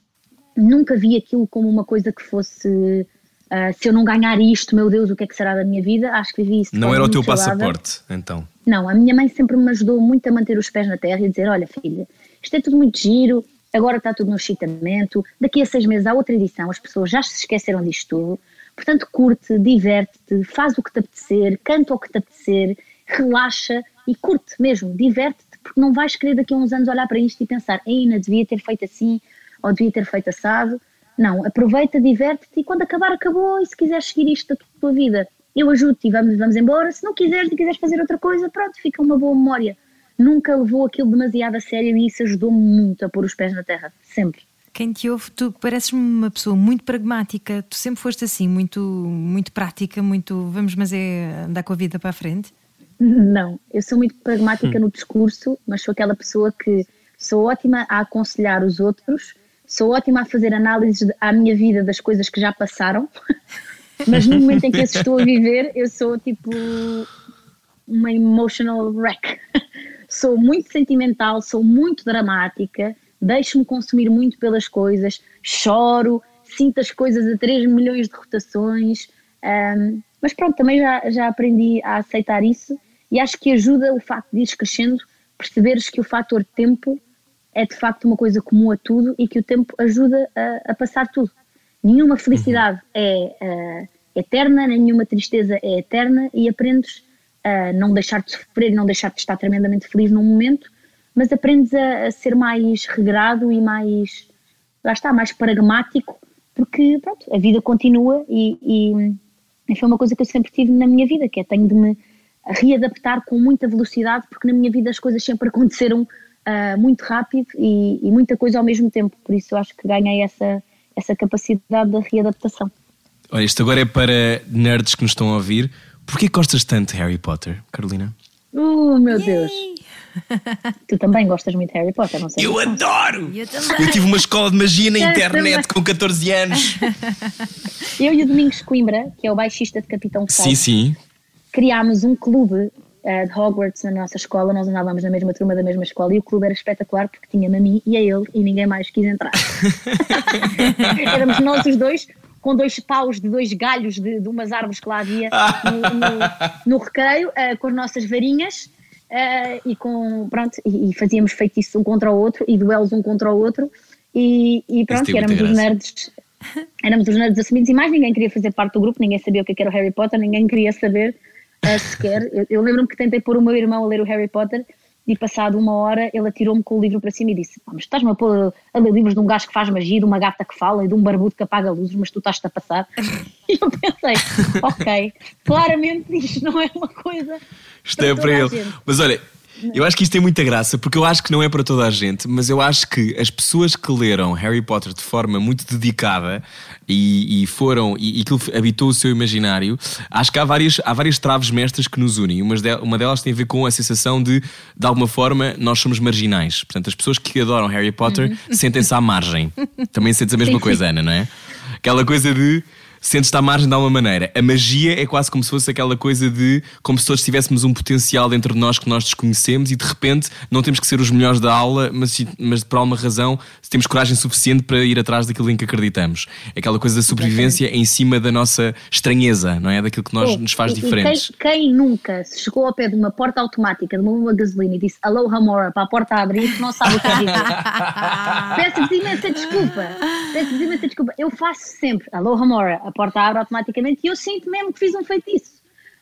nunca vi aquilo como uma coisa que fosse Uh, se eu não ganhar isto, meu Deus, o que é que será da minha vida? Acho que vivi isso. Não era o teu passaporte, então? Não, a minha mãe sempre me ajudou muito a manter os pés na terra e dizer: olha, filha, isto é tudo muito giro, agora está tudo no excitamento, daqui a seis meses há outra edição, as pessoas já se esqueceram disto tudo, portanto, curte, diverte-te, faz o que te apetecer, canta o que te apetecer, relaxa e curte mesmo, diverte-te, porque não vais querer daqui a uns anos olhar para isto e pensar: ainda devia ter feito assim ou devia ter feito assado não, aproveita, diverte-te e quando acabar, acabou. E se quiseres seguir isto da tua vida, eu ajudo-te e vamos, vamos embora. Se não quiseres e quiseres fazer outra coisa, pronto, fica uma boa memória. Nunca levou aquilo demasiado a sério e isso ajudou-me muito a pôr os pés na terra, sempre. Quem te ouve, tu pareces-me uma pessoa muito pragmática, tu sempre foste assim, muito, muito prática, muito vamos, mas é andar com a vida para a frente? Não, eu sou muito pragmática hum. no discurso, mas sou aquela pessoa que sou ótima a aconselhar os outros, sou ótima a fazer análises à minha vida das coisas que já passaram, mas no momento em que as estou a viver, eu sou tipo uma emotional wreck. sou muito sentimental, sou muito dramática, deixo-me consumir muito pelas coisas, choro, sinto as coisas a 3 milhões de rotações, um, mas pronto, também já, já aprendi a aceitar isso e acho que ajuda o facto de ir crescendo, perceberes que o fator tempo é de facto uma coisa comum a tudo e que o tempo ajuda a, a passar tudo. Nenhuma felicidade uhum. é uh, eterna, nenhuma tristeza é eterna e aprendes a não deixar de sofrer, não deixar de estar tremendamente feliz num momento, mas aprendes a, a ser mais regrado e mais, lá está, mais pragmático, porque pronto, a vida continua e, e, e, foi uma coisa que eu sempre tive na minha vida, que é tenho de me readaptar com muita velocidade, porque na minha vida as coisas sempre aconteceram uh, muito rápido e, e, muita coisa ao mesmo tempo. Por isso eu acho que ganhei essa, essa capacidade de readaptação. Olha, isto agora é para nerds que nos estão a ouvir. Porquê gostas tanto de Harry Potter, Carolina? Oh, meu Deus! tu também gostas muito de Harry Potter, não sei. Eu adoro! Eu, eu, tive uma escola de magia na internet com 14 anos. eu e o Domingos Coimbra, que é o baixista de Capitão Fall, sim, sim. criámos um clube uh, de Hogwarts na nossa escola. Nós andávamos na mesma turma da mesma escola e o clube era espetacular porque tinha-me a mim e a ele e ninguém mais quis entrar. Éramos nós os dois com dois paus de dois galhos de, de umas árvores que lá havia no, no, no recreio, uh, com as nossas varinhas uh, e com pronto e, e, fazíamos feitiços um contra o outro e duelos um contra o outro e, e pronto, éramos os nerds éramos os nerds assumidos e mais ninguém queria fazer parte do grupo, ninguém sabia o que é era o Harry Potter, ninguém queria saber uh, sequer. Eu, eu lembro-me que tentei pôr o meu irmão a ler o Harry Potter e passado uma hora ele atirou-me com o livro para cima e disse: Mas estás-me a pôr a ler livros de um gajo que faz magia, de uma gata que fala e de um barbudo que apaga luzes, mas tu estás-te a passar. e eu pensei: Ok, claramente isto não é uma coisa. Isto é para ele. Mas olha, eu acho que isto tem muita graça, porque eu acho que não é para toda a gente, mas eu acho que as pessoas que leram Harry Potter de forma muito dedicada e, e foram, e, e aquilo habitou o seu imaginário, acho que há várias, há várias traves mestras que nos unem. Uma, de, uma delas tem a ver com a sensação de, de alguma forma, nós somos marginais. Portanto, as pessoas que adoram Harry Potter uhum. sentem-se à margem. Também sentes a mesma coisa, Ana, não é? Aquela coisa de sentes-te à margem de alguma maneira. A magia é quase como se fosse aquela coisa de como se todos tivéssemos um potencial dentro de nós que nós desconhecemos e de repente não temos que ser os melhores da aula, mas, mas por alguma razão temos coragem suficiente para ir atrás daquilo em que acreditamos. Aquela coisa da sobrevivência em cima da nossa estranheza, não é? Daquilo que nós, é, nos faz e, diferentes. E quem, quem, nunca se chegou ao pé de uma porta automática de uma bomba gasolina e disse Aloha Mora para a porta abrir, não sabe o que é. Peço-vos imensa desculpa. Peço-vos imensa desculpa. Eu faço sempre Aloha Mora, a porta abre automaticamente e eu sinto mesmo que fiz um feitiço.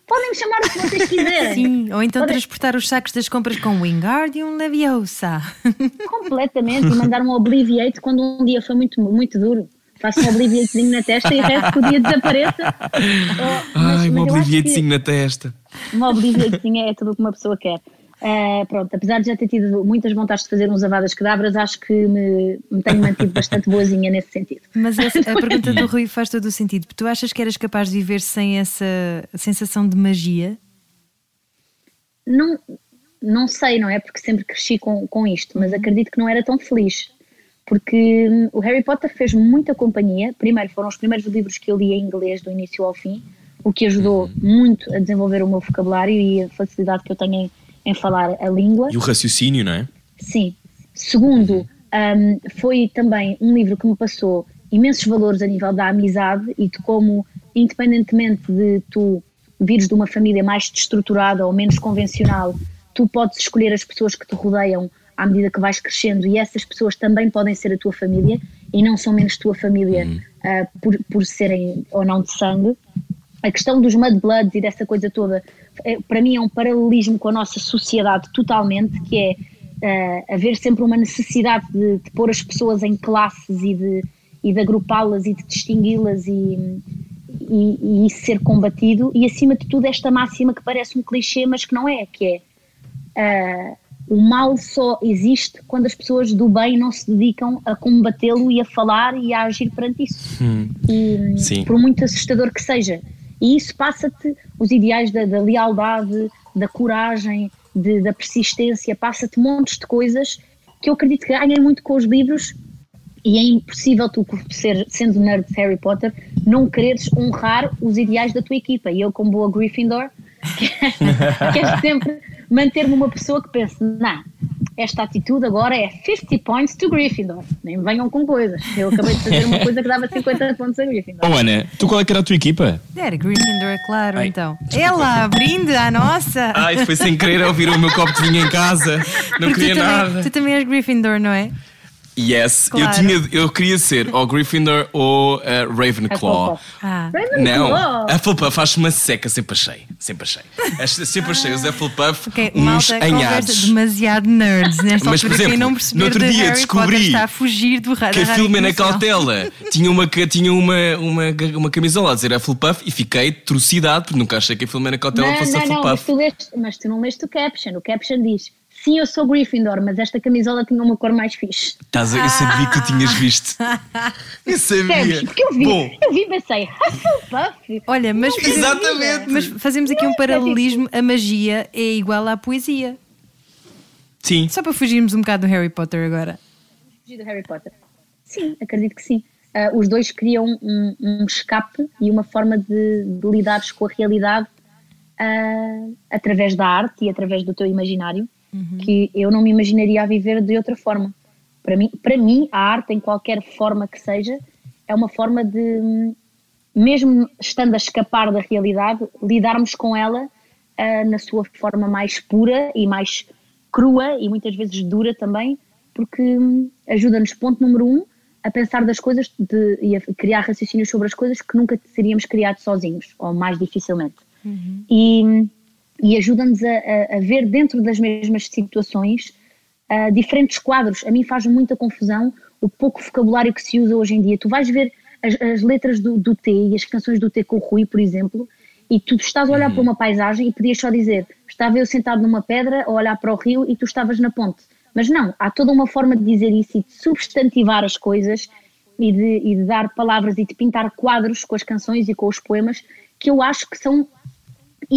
Podem me chamar o que vocês quiserem. Sim, ou então Podem... transportar os sacos das compras com Wingardium Leviosa. Completamente, e mandar um Obliviate quando um dia foi muito, muito duro. Faço um Obliviatezinho na testa e o resto do dia desapareça. Oh, Ai, um Obliviatezinho na testa. Um Obliviatezinho é tudo o que uma pessoa quer. Uh, pronto, apesar de já ter tido muitas vontades de fazer uns avadas quedabras, acho que me, me tenho mantido bastante boazinha nesse sentido. Mas essa, a pergunta do Rui faz todo o sentido. Tu achas que eras capaz de viver sem essa sensação de magia? Não, não sei, não é? Porque sempre cresci com, com isto, mas acredito que não era tão feliz. Porque hum, o Harry Potter fez muita companhia. Primeiro, foram os primeiros livros que eu li em inglês do início ao fim, o que ajudou muito a desenvolver o meu vocabulário e a facilidade que eu tenho em em falar a língua. E o raciocínio, não é? Sim. Segundo, um, foi também um livro que me passou imensos valores a nível da amizade e de como, independentemente de tu vires de uma família mais destruturada ou menos convencional, tu podes escolher as pessoas que te rodeiam à medida que vais crescendo e essas pessoas também podem ser a tua família e não são menos tua família uhum. uh, por, por serem ou não de sangue. A questão dos mudbloods e dessa coisa toda para mim é um paralelismo com a nossa sociedade totalmente, que é uh, haver sempre uma necessidade de, de, pôr as pessoas em classes e de, e de agrupá-las e de distingui-las e, e, e, isso ser combatido e acima de tudo esta máxima que parece um clichê mas que não é, que é uh, o mal só existe quando as pessoas do bem não se dedicam a combatê-lo e a falar e a agir perante isso. Hum, e, sim. por muito assustador que seja. E isso passa-te os ideais da, da lealdade, da coragem, de, da persistência, passa-te montes de coisas que eu acredito que ganhem muito com os livros e é impossível tu, ser, sendo nerd de Harry Potter, não quereres honrar os ideais da tua equipa. E eu, como boa Gryffindor, quero sempre manter-me uma pessoa que pense, não, esta atitude agora é 50 points to Gryffindor. Nem venham com coisas. Eu acabei de fazer uma coisa que dava 50 pontos a Gryffindor. Oh Ana, tu qual é que era a tua equipa? Era Gryffindor, é claro, Ai, então. Desculpa. Ela, brinde à nossa. Ai, foi sem querer ouvir o meu copo de vinho em casa. Não Porque queria tu nada. Também, tu também és Gryffindor, não é? Yes, eu, Claro. tinha, eu queria ser ou Gryffindor ou uh, Ravenclaw. Hufflepuff. Ah, Não, Ravenclaw. Hufflepuff faz uma seca, sempre achei. Sempre achei. Acho- Sempre achei os Hufflepuff ok, uns malta, anhados. demasiado nerds nesta Mas, por altura. Quem exemplo, não no outro dia Harry descobri está a fugir do Que a Filomena comercial. Cautela tinha, uma, tinha uma, uma, uma camisola a dizer Hufflepuff e fiquei trucidado porque nunca achei que a Filomena Cautela Não, fosse não, não, mas Hufflepuff. tu, leste, mas tu não leste o caption. O caption diz: Sim, eu sou Gryffindor, mas esta camisola tinha uma cor mais fixe. Estás a- Eu sabia que tu tinhas visto. Eu sabia. Percebes? Porque eu vi, Bom, eu vi e pensei: Hufflepuff. Olha, mas, fazemos- Exatamente. mas fazemos aqui um paralelismo: a magia é igual à poesia. sim. Só para fugirmos um bocado do Harry Potter agora. fugir do Harry Potter? Sim, acredito que sim. Ah, os dois criam um, um escape e uma forma de, de lidares com a realidade ah, através da arte e através do teu imaginário, que eu não me imaginaria a viver de outra forma. Para mim, para mim, a arte, em qualquer forma que seja, é uma forma de, hum, mesmo estando a escapar da realidade, lidarmos com ela ah, na sua forma mais pura e mais crua e muitas vezes dura também, porque hum, ajuda-nos, ponto número um, a pensar das coisas de- e a criar raciocínios sobre as coisas que nunca teríamos criado sozinhos, ou mais dificilmente. E, e ajuda-nos a, a- ver dentro das mesmas situações ah, diferentes quadros. A mim faz muita confusão o pouco vocabulário que se usa hoje em dia. Tu vais ver as, as letras do, do T e as canções do T com o Rui, por exemplo, e tu estás a olhar para uma paisagem e podias só dizer estava eu sentado numa pedra a olhar para o rio e tu estavas na ponte. Mas não, há toda uma forma de dizer isso e de substantivar as coisas e de, e de dar palavras e de pintar quadros com as canções e com os poemas que eu acho que são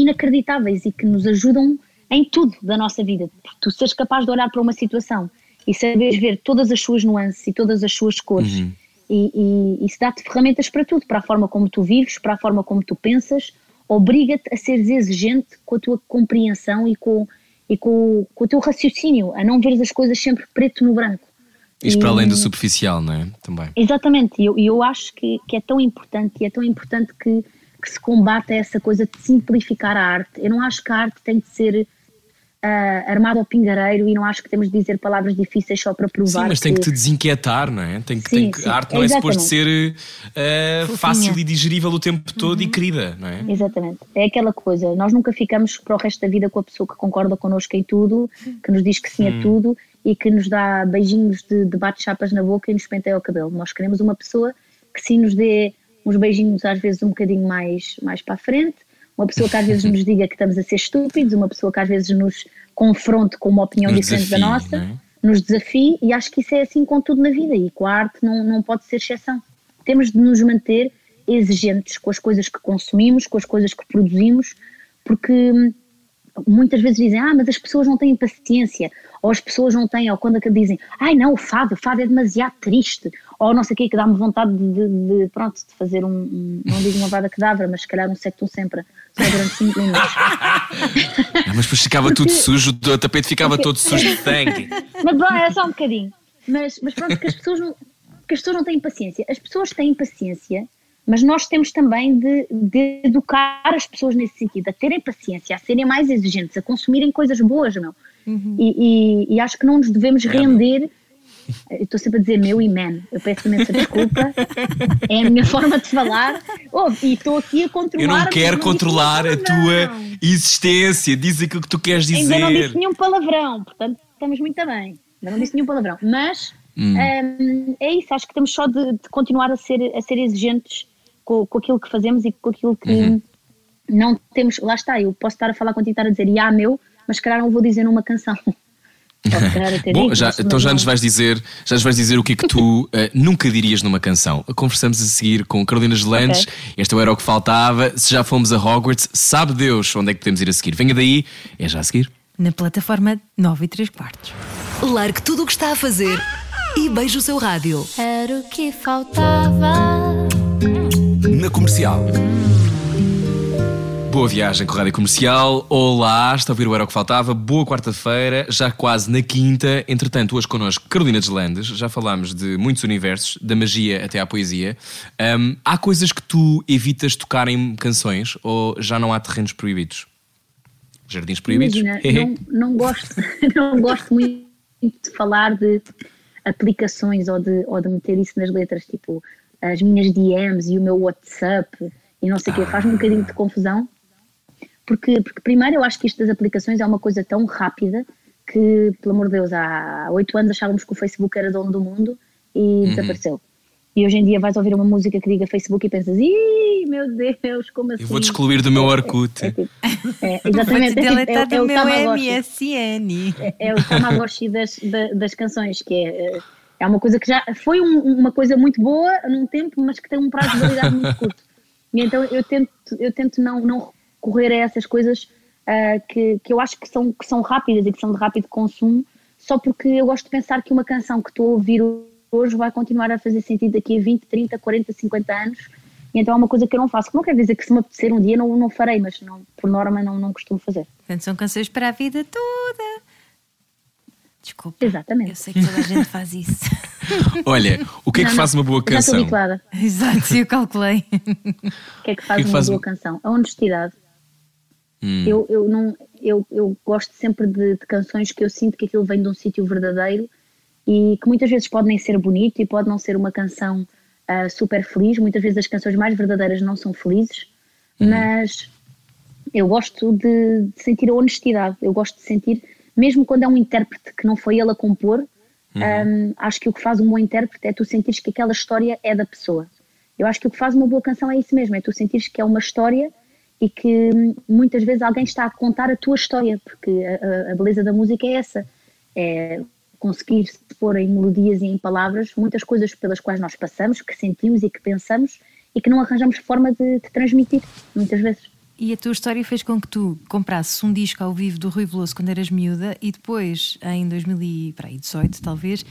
inacreditáveis e que nos ajudam em tudo da nossa vida. Tu seres capaz de olhar para uma situação e saberes ver todas as suas nuances e todas as suas cores. E, e isso dá-te ferramentas para tudo, para a forma como tu vives, para a forma como tu pensas, obriga-te a seres exigente com a tua compreensão e com, e com, com o teu raciocínio, a não veres as coisas sempre preto no branco. Isto para E- além do superficial, não é? Também. Exatamente, e eu, eu acho que, que é tão importante e é tão importante que, que se combata essa coisa de simplificar a arte. Eu não acho que a arte tem de ser armada ao pingareiro e não acho que temos de dizer palavras difíceis só para provar. Sim, mas tem que te desinquietar, não é? Tem que, tem Sim, que- sim, a arte não é suposto ser eh, fácil e digerível o tempo todo Uhum. e querida, não é? Exatamente. É aquela coisa, nós nunca ficamos para o resto da vida com a pessoa que concorda connosco em tudo, que nos diz que sim a tudo e que nos dá beijinhos de, de bate-chapas na boca e nos penteia o cabelo. Nós queremos uma pessoa que sim nos dê uns beijinhos às vezes um bocadinho mais, mais para a frente, uma pessoa que às vezes nos diga que estamos a ser estúpidos, uma pessoa que às vezes nos confronte com uma opinião Nos diferente da desafie, nossa, não é? nos desafie e acho que isso é assim com tudo na vida e com a arte não, não pode ser exceção. Temos de nos manter exigentes com as coisas que consumimos, com as coisas que produzimos, porque hum, muitas vezes dizem, ah, mas as pessoas não têm paciência, ou as pessoas não têm, ou quando dizem, ai não, o fado, o fado é demasiado triste, ou não sei o que, que dá-me vontade de, de- pronto, de fazer um, um- não digo uma vada cadavra, mas se calhar um sectum sempre, só durante 5 minutos. Ah, mas depois ficava tudo sujo, o tapete ficava todo sujo de sangue. Mas bom, é só um bocadinho. Mas, mas pronto, que as, pessoas não, que as pessoas não têm paciência. As pessoas têm paciência, mas nós temos também de, de educar as pessoas nesse sentido, a terem paciência, a serem mais exigentes, a consumirem coisas boas, meu. E, e- e acho que não nos devemos render. Eu estou sempre a dizer meu e man, eu peço imensa desculpa, é a minha forma de falar. Oh, e estou aqui a controlar. Eu não quero controlar a tua existência, diz aquilo que tu queres Ainda não dizer. disse nenhum palavrão, portanto estamos muito bem. Ainda não disse nenhum palavrão. Mas Hum. hum, é isso, acho que temos só de, de continuar a ser, a ser exigentes com, com aquilo que fazemos e com aquilo que Uhum. não temos. Lá está, eu posso estar a falar contigo e estar a dizer, ah, meu, mas se calhar não vou dizer numa canção. Bom, já, então já nos vais dizer, já nos vais dizer o que é que tu eh, nunca dirias numa canção. Conversamos a seguir com Carolina Gelandes. Ok. Este era o que faltava. Se já fomos a Hogwarts, sabe Deus onde é que podemos ir a seguir. Venha daí, é já a seguir. Na plataforma 9 e 3 quartos. Largue tudo o que está a fazer e beije o seu rádio. Era o que faltava. Na comercial. Boa viagem com a Rádio Comercial. Olá, está a ouvir o Era o que Faltava. Boa quarta-feira, já quase na quinta. Entretanto, hoje connosco Carolina Deslandes. Já falámos de muitos universos, da magia até à poesia. Ahm, há coisas que tu evitas tocar em canções ou já não há terrenos proibidos? Jardins proibidos? Imagina, não, não, gosto, não gosto muito de falar de aplicações ou de, ou de meter isso nas letras, tipo as minhas DMs e o meu WhatsApp e não sei o quê, faz-me um bocadinho de confusão. Porque, porque primeiro eu acho que isto das aplicações é uma coisa tão rápida que, pelo amor de Deus, há oito anos achávamos que o Facebook era dono do mundo e Uhum. desapareceu. E hoje em dia vais ouvir uma música que diga Facebook e pensas, ih, meu Deus, como assim? Eu vou-te excluir do meu Orkut. É, tipo, é, Vou-te exatamente, é, tipo, deletar é, é do o meu. MSN. É o Tamagotchi das, da- das canções, que é, é uma coisa que já foi um- uma coisa muito boa num tempo, mas que tem um prazo de validade muito curto. E então eu tento, eu tento não, não recorrer a essas coisas ah, que, que eu acho que são, que são rápidas e que são de rápido consumo, só porque eu gosto de pensar que uma canção que estou a ouvir hoje vai continuar a fazer sentido daqui a 20, 30, 40, 50 anos. E então é uma coisa que eu não faço. Que não quer dizer que se me apetecer um dia não, não farei, mas não, por norma não, não costumo fazer. Portanto, são canções para a vida toda. Desculpa. Exatamente. Eu sei que toda a gente faz isso. Olha, o que é que Não, faz uma boa Já estou canção? habituada. Exato, eu calculei. O que é que faz que é que uma faz boa um- canção? A honestidade. Hum. Eu, eu, não, eu, eu gosto sempre de, de canções que eu sinto que aquilo vem de um sítio verdadeiro e que muitas vezes pode nem ser bonito e pode não ser uma canção ah, super feliz. Muitas vezes as canções mais verdadeiras não são felizes, mas eu gosto de, de sentir a honestidade. Eu gosto de sentir, mesmo quando é um intérprete que não foi ele a compor, hum, acho que o que faz um bom intérprete é tu sentires que aquela história é da pessoa. Eu acho que o que faz uma boa canção é isso mesmo, é tu sentires que é uma história e que hum, muitas vezes alguém está a contar a tua história, porque a, a- a beleza da música é essa, é conseguir se pôr em melodias e em palavras muitas coisas pelas quais nós passamos, que sentimos e que pensamos e que não arranjamos forma de, de transmitir, muitas vezes. E a tua história fez com que tu comprasses um disco ao vivo do Rui Veloso quando eras miúda e depois, em 2018 talvez,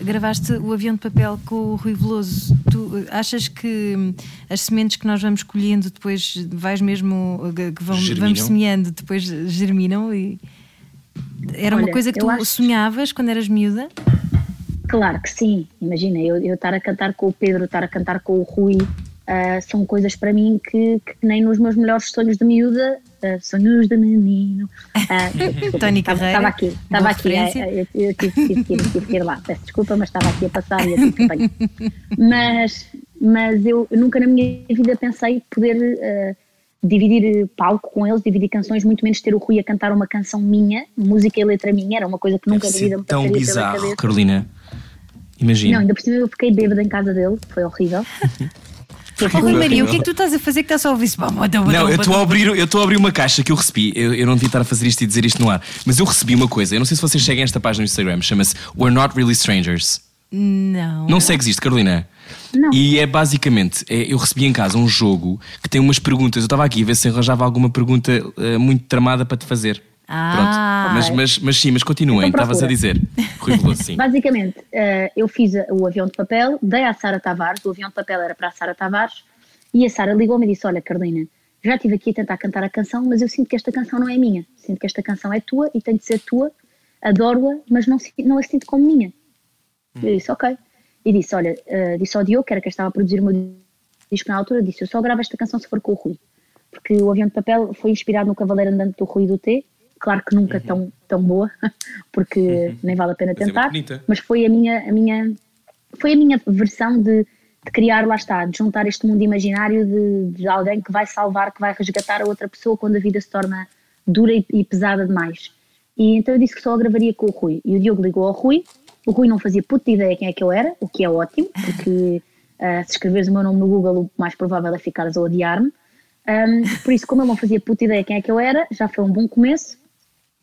gravaste o avião de papel com o Rui Veloso. Tu eh, achas que hum, as sementes que nós vamos colhendo depois vais mesmo, eh, que vão, vamos semeando, depois germinam e... Era uma Olha, coisa que tu acho- sonhavas quando eras miúda? Claro que sim, imagina, eu, eu estar a cantar com o Pedro, estar a cantar com o Rui, ah, são coisas para mim que, que nem nos meus melhores sonhos de miúda, ah, sonhos de menino. desculpa, Tony estava- Carreira, Estava aqui, estava aqui, ah, eu, eu tive, tive, tive, tive que ir lá, peço desculpa, mas estava aqui a passar e eu tive que apanhar. Mas, mas eu nunca na minha vida pensei poder dividir palco com eles, dividir canções, muito menos ter o Rui a cantar uma canção minha, música e letra minha, era uma coisa que nunca na vida me tão bizarro. Carolina. Imagina. Não, ainda por cima eu fiquei bêbada em casa dele, foi horrível. Oh, Rui Maria, o que é que tu estás a fazer que está só a ouvir isso? Não, eu estou a abrir, eu estou a abrir uma caixa que eu recebi. Eu, eu não devia estar a fazer isto e dizer isto no ar, mas eu recebi uma coisa. Eu não sei se vocês seguem esta página no Instagram, chama-se We're Not Really Strangers. Não. Não segues isto, Carolina? Não. E é basicamente, é, eu recebi em casa um jogo que tem umas perguntas. Eu estava aqui a ver se arranjava alguma pergunta eh, muito tramada para te fazer. Ah. Pronto. Mas, mas, mas sim, mas continuem, Então estavas a dizer. Rui Veloso, sim. Basicamente, eh, eu fiz o avião de papel, dei à Sara Tavares, o avião de papel era para a Sara Tavares, e a Sara ligou-me e disse: Olha, Carolina, já estive aqui a tentar cantar a canção, mas eu sinto que esta canção não é minha. Sinto que esta canção é tua e tem de ser tua, adoro-a, mas não, não a sinto como minha. Eu disse: Ok. E disse: Olha, eh, disse ao Diogo, que era quem estava a produzir o meu disco na altura, disse: Eu só gravo esta canção se for com o Rui. Porque o avião de papel foi inspirado no Cavaleiro Andante do Rui do T. Claro que nunca tão, tão boa, porque nem vale a pena Mas é tentar. bonita. mas foi a minha, a minha, foi a minha versão de, de criar, lá está, de juntar este mundo imaginário de, de alguém que vai salvar, que vai resgatar a outra pessoa quando a vida se torna dura e, e pesada demais. E então eu disse que só gravaria com o Rui. E o Diogo ligou ao Rui. O Rui não fazia puta ideia quem é que eu era, o que é ótimo, porque ah, se escreveres o meu nome no Google, o mais provável é ficares a odiar-me. Ahm, por isso, como ele não fazia puta ideia quem é que eu era, já foi um bom começo.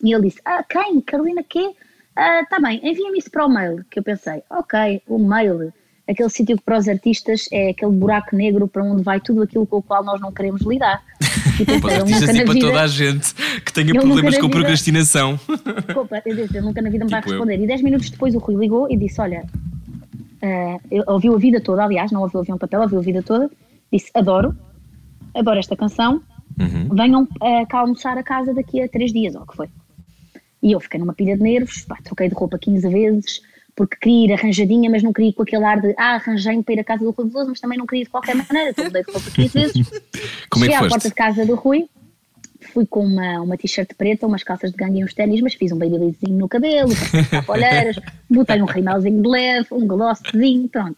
E ele disse: Ah, quem? Carolina quê? Ah, tá bem, envia-me isso para o mail. Que eu pensei: Ok, o mail, aquele sítio que para os artistas é aquele buraco negro para onde vai tudo aquilo com o qual nós não queremos lidar. E Para os pensei, ele artistas nunca e na para toda a gente que tenha problemas com vida- procrastinação. Desculpa, eu disse, ele nunca na vida me vai Tipo eu. responder. E 10 minutos depois o Rui ligou e disse: Olha, eh, ele ouviu a vida toda, aliás, não ouviu avião papel, ouviu a vida toda. Disse: Adoro, adoro esta canção. Uhum. Venham eh, cá almoçar a casa daqui a 3 dias, ou o que foi. E eu fiquei numa pilha de nervos, pá, troquei de roupa 15 vezes, porque queria ir arranjadinha, mas não queria ir com aquele ar de ah, arranjei-me para ir à casa do Rui Veloso, mas também não queria ir de qualquer maneira, então mudei de roupa 15 vezes. Como é Cheguei à porta de casa do Rui, fui com uma, uma t-shirt preta, umas calças de gangue e uns ténis, mas fiz um babylisinho no cabelo, olheiras, botei um rimelzinho de leve, um glossezinho, pronto.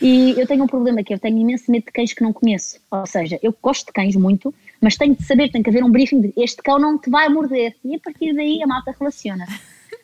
E eu tenho um problema que eu tenho imenso medo de cães que não conheço. Ou seja, eu gosto de cães muito, mas tenho de saber, tem que haver um briefing de este cão não te vai morder. E a partir daí a malta relaciona.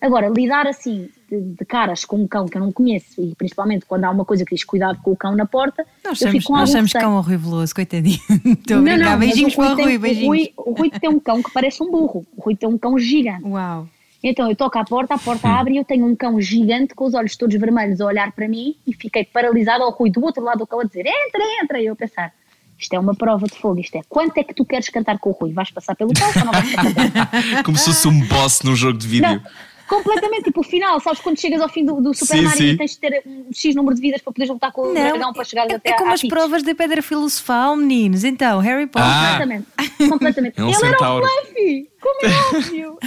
Agora, lidar assim de, de, caras com um cão que eu não conheço e principalmente quando há uma coisa que diz cuidado com o cão na porta, nós eu chamamos, fico com nós receio. cão Veloso, coitadinho. Estou a Não, brincar. não, mas beijinhos o Rui para o tem- Rui, o beijinhos. Rui, o Rui tem um cão que parece um burro. O Rui tem um cão gigante. Uau. Então eu toco à porta, a porta abre e eu tenho um cão gigante com os olhos todos vermelhos a olhar para mim e fiquei paralisada ao Rui do outro lado do cão a dizer entra, entra. E eu a pensar, isto é uma prova de fogo, isto é quanto é que tu queres cantar com o Rui? Vais passar pelo cão ou não vais passar? Como se fosse um boss num jogo de vídeo. Não, completamente, tipo o final, sabes quando chegas ao fim do, do Super Sim, Mario sim. e tens de ter um X número de vidas para poderes lutar com o dragão para chegar é, até é como as Peach. provas da pedra filosofal, meninos. Então, Harry Potter. Ah. Completamente, completamente. É um Ele centauro. era um Fluffy, como é óbvio.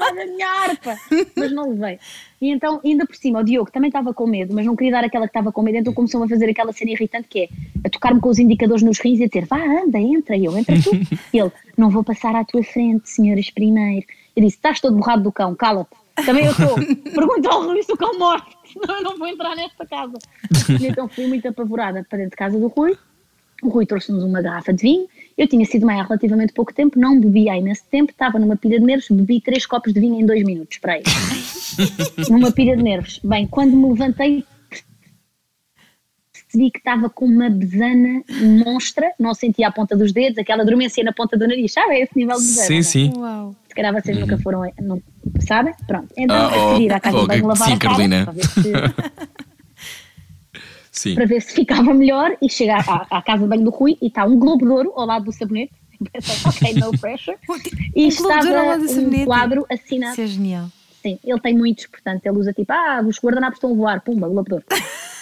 A minha harpa, mas não levei. E então, ainda por cima, o Diogo também estava com medo, mas não queria dar aquela que estava com medo, então começou a fazer aquela cena irritante que é a tocar-me com os indicadores nos rins e a dizer vá, anda, entra, e eu, entra tu. E ele, não vou passar à tua frente, senhoras primeiro. Eu disse, estás todo borrado do cão, cala-te. Também eu estou. Pergunta ao Rui se o cão morre, senão eu não vou entrar nesta casa. E então fui muito apavorada para dentro de casa do Rui. O Rui trouxe-nos uma garrafa de vinho. Eu tinha sido mãe há relativamente pouco tempo, não bebi há imenso tempo, estava numa pilha de nervos, bebi três copos de vinho em dois minutos, para aí. numa pilha de nervos. Bem, quando me levantei, percebi que estava com uma besana monstra, não sentia a ponta dos dedos, aquela dormência na ponta do nariz, sabe? É esse nível de besana. Sim, sim. Uau. Se calhar vocês nunca foram, não, sabem? Pronto. Então, Ah, a oh, seguir à casa oh, de banho, lavar sim, a cara, Carolina. para ver se Sim. para ver se ficava melhor e chegar à, à casa de banho do Rui e está um globo de ouro ao lado do sabonete. Pensei, ok, no pressure. E Um estava um quadro assinado. Isso é genial. Sim, ele tem muitos, portanto, ele usa tipo, ah, os guardanapos estão a voar, pumba, ouro.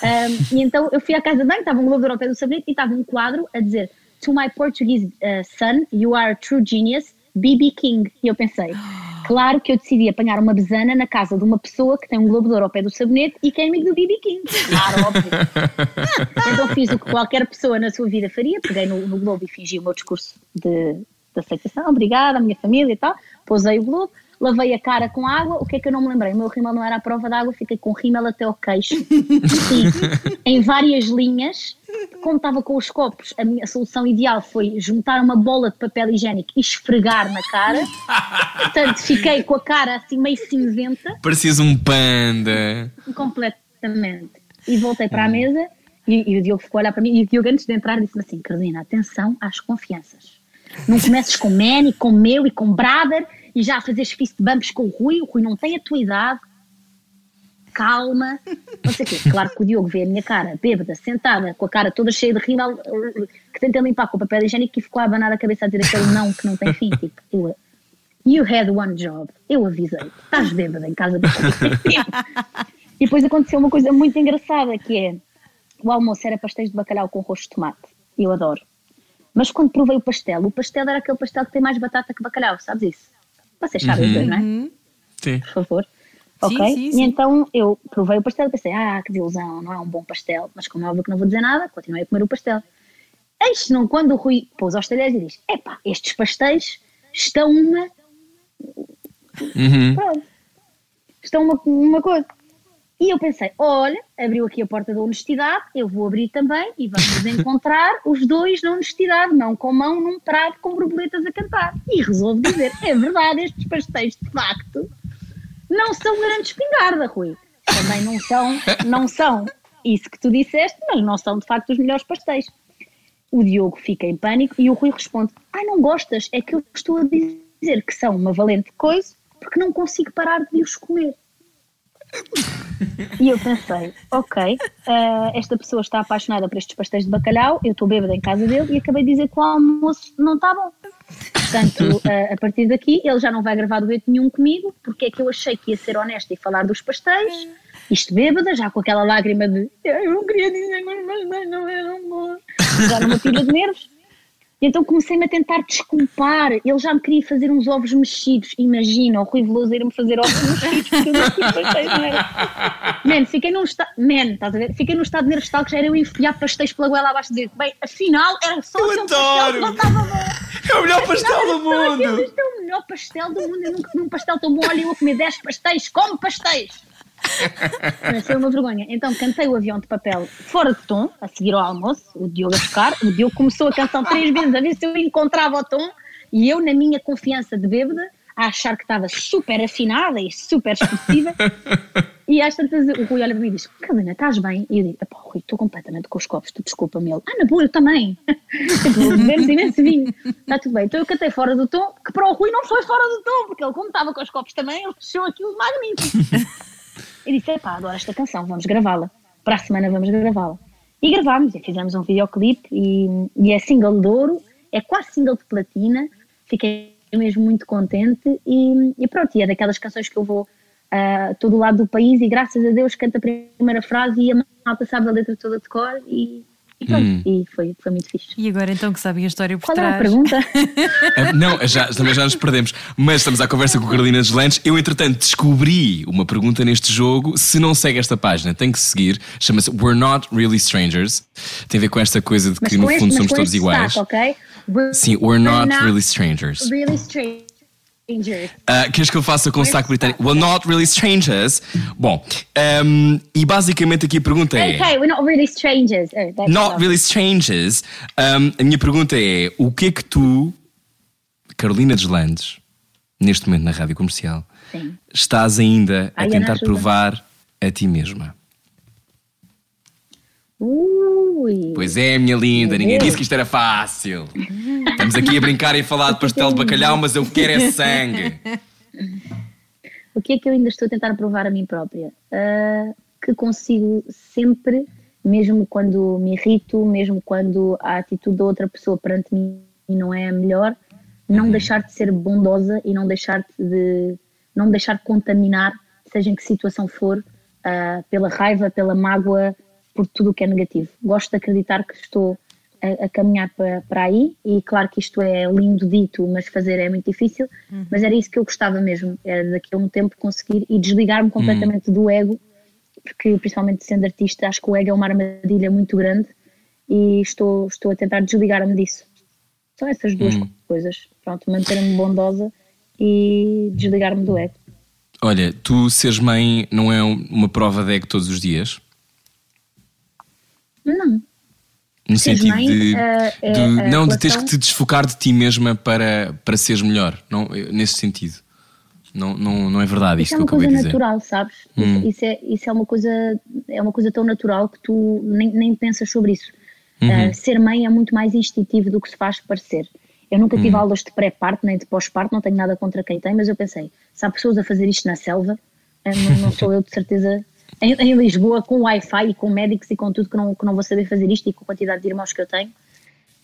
Um, e então eu fui à casa de banho, estava um ouro ao pé do sabonete e estava um quadro a dizer To my Portuguese uh, son, you are a true genius, B.B. King. E eu pensei, claro que eu decidi apanhar uma besana na casa de uma pessoa que tem um ouro ao pé do sabonete e que é amigo do B.B. King. Claro, óbvio. então fiz o que qualquer pessoa na sua vida faria, peguei no, no globo e fingi o meu discurso de, de aceitação, obrigada, a minha família e tal, pousei o globo, lavei a cara com água, o que é que eu não me lembrei? O meu rímel não era a prova d'água, fiquei com o rímel até ao queixo, assim, em várias linhas, como estava com os copos, a minha solução ideal foi juntar uma bola de papel higiênico e esfregar na cara, portanto fiquei com a cara assim meio cinzenta, Parecias um panda. completamente. E voltei para a mesa e, e o Diogo ficou a olhar para mim e o Diogo antes de entrar disse-me assim, Carolina, atenção às confianças. Não comeces com man e com meu e com brother e já a fazeres fist bumps com o Rui, o Rui não tem a tua idade. Calma, não sei o quê. Claro que o Diogo vê a minha cara bêbada, sentada, com a cara toda cheia de rímel, que tenta limpar com o papel higiênico e ficou a abanar a cabeça a dizer aquele não que não tem fim. Tipo, eu, You had one job. Eu avisei. Estás bêbada em casa do E depois aconteceu uma coisa muito engraçada que é o almoço era pastéis de bacalhau com rosto de tomate. Eu adoro. Mas quando provei o pastel, o pastel era aquele pastel que tem mais batata que bacalhau, sabes isso? Vocês sabem os dois, não é? Sim. Por favor. Sim, ok? sim, E sim. então eu provei o pastel e pensei, ah, que desilusão, não é um bom pastel. Mas como é óbvio que não vou dizer nada, continuei a comer o pastel. Eis não quando o Rui pôs aos talheres e diz, epá, estes pastéis estão uma Uhum. Pronto. Estão uma, uma coisa. E eu pensei, olha, abriu aqui a porta da honestidade, eu vou abrir também e vamos encontrar os dois na honestidade, mão com mão, num prato com borboletas a cantar. E resolvo dizer, é verdade, estes pastéis de facto não são grande espingarda, Rui. Também não são, não são isso que tu disseste, mas não são de facto os melhores pastéis. O Diogo fica em pânico e o Rui responde: Ai, não gostas? É que eu estou a dizer que são uma valente coisa porque não consigo parar de os comer. E eu pensei: Ok, eh, esta pessoa está apaixonada por estes pastéis de bacalhau, eu estou bêbada em casa dele e acabei de dizer que o almoço não está bom. Portanto, eh, a partir daqui, ele já não vai gravar dueto nenhum comigo, porque é que eu achei que ia ser honesta e falar dos pastéis. Isto bêbada, já com aquela lágrima de eu não queria dizer os pastéis não eram bons. Já numa pilha de nervos. E então comecei-me a tentar desculpar. Ele já me queria fazer uns ovos mexidos. Imagina, o Rui Veloso ir-me fazer ovos mexidos porque eu não? Man, fiquei num estado. Man, estás a ver? Fiquei num estado de nervos tal que já era eu enfiar pastéis pela goela abaixo de dizer, bem, afinal era só Eu pastel adoro! que não estava bom. É o melhor pastel do mundo! É o melhor pastel do mundo. Eu nunca comi um pastel tão bom. Olha, eu a comer 10 pastéis. Come pastéis! Mas foi uma vergonha. Então cantei o avião de papel fora de tom, a seguir ao almoço, o Diogo a tocar. O Diogo começou a canção três vezes a ver se eu encontrava o tom. E eu, na minha confiança de bêbada, a achar que estava super afinada e super expressiva. e às tantas o Rui olha para mim e diz: Carolina, estás bem? E eu digo: Pá, Rui, estou completamente com os copos, tu desculpa-me. Ele: Ah, na boa, eu também. tipo, bebemos imenso vinho. Está tudo bem. Então eu cantei fora do tom, que para o Rui não foi fora do tom, porque ele, como estava com os copos também, ele achou aquilo magnífico. E disse: Pá, adoro esta canção, vamos gravá-la. Para a semana vamos gravá-la. E gravámos, e fizemos um videoclipe, e, e é single de ouro, é quase single de platina. Fiquei mesmo muito contente e, e pronto, e é daquelas canções que eu vou a todo o lado do país e graças a Deus canto a primeira frase e a malta sabe a letra toda de cor e, e pronto, Hum. e foi, foi muito fixe. E agora então que sabem a história por Qual era a trás. pergunta? Ah, Não, já, também já nos perdemos. Mas estamos à conversa com a Carolina Deslandes. Eu, entretanto, descobri uma pergunta neste jogo. Se não segue esta página, tem que seguir. Chama-se We're Not Really Strangers. Tem a ver com esta coisa de que, no fundo, somos todos iguais. sotaque, ok? We're, Sim, We're Not not Really Strangers. really strangers. Ah, queres que eu faça com o sotaque britânico? We're Not Really Strangers. Bom, ahm, e basicamente aqui a pergunta é. Okay, we're not really strangers. Oh, Not lovely. really strangers. Um, a minha pergunta é: o que é que tu, Carolina Deslandes, neste momento na rádio comercial, Sim. estás ainda a Ai, tentar provar a ti mesma? Ui. Pois é, minha linda, ninguém disse que isto era fácil. Estamos aqui a brincar e a falar de pastel de bacalhau, mas eu quero é sangue. O que é que eu ainda estou a tentar provar a mim própria? Ah, que consigo sempre, mesmo quando me irrito, mesmo quando a atitude da outra pessoa perante mim não é a melhor, não deixar de ser bondosa e não deixar de não deixar de contaminar, seja em que situação for, ah, pela raiva, pela mágoa, por tudo o que é negativo. Gosto de acreditar que estou a, a caminhar para, para aí e claro que isto é lindo dito, mas fazer é muito difícil, mas era isso que eu gostava mesmo, era daqui a um tempo conseguir e desligar-me completamente do ego, porque principalmente sendo artista acho que o ego é uma armadilha muito grande e estou, estou a tentar desligar-me disso. São essas duas coisas, pronto, manter-me bondosa e desligar-me do ego. Olha, tu seres mãe não é um- uma prova de ego todos os dias? Não, No Seres sentido mãe, de, eh, é de- a não, de teres relação- que te desfocar de ti mesma para, para seres melhor, não, eh, nesse sentido. Não, não, não é verdade Isso isto é que eu acabei de dizer. natural, sabes? Isso, isso é, isso é uma coisa é uma coisa tão natural que tu nem, nem pensas sobre isso. Uhum. Ah, ser mãe é muito mais instintivo do que se faz parecer. Eu nunca Uhum. tive aulas de pré-parto nem de pós-parto, não tenho nada contra quem tem, mas eu pensei, se há pessoas a fazer isto na selva, não, não sou eu de certeza em, em Lisboa com Wi-Fi e com médicos e com tudo que não, que não vou saber fazer isto e com a quantidade de irmãos que eu tenho.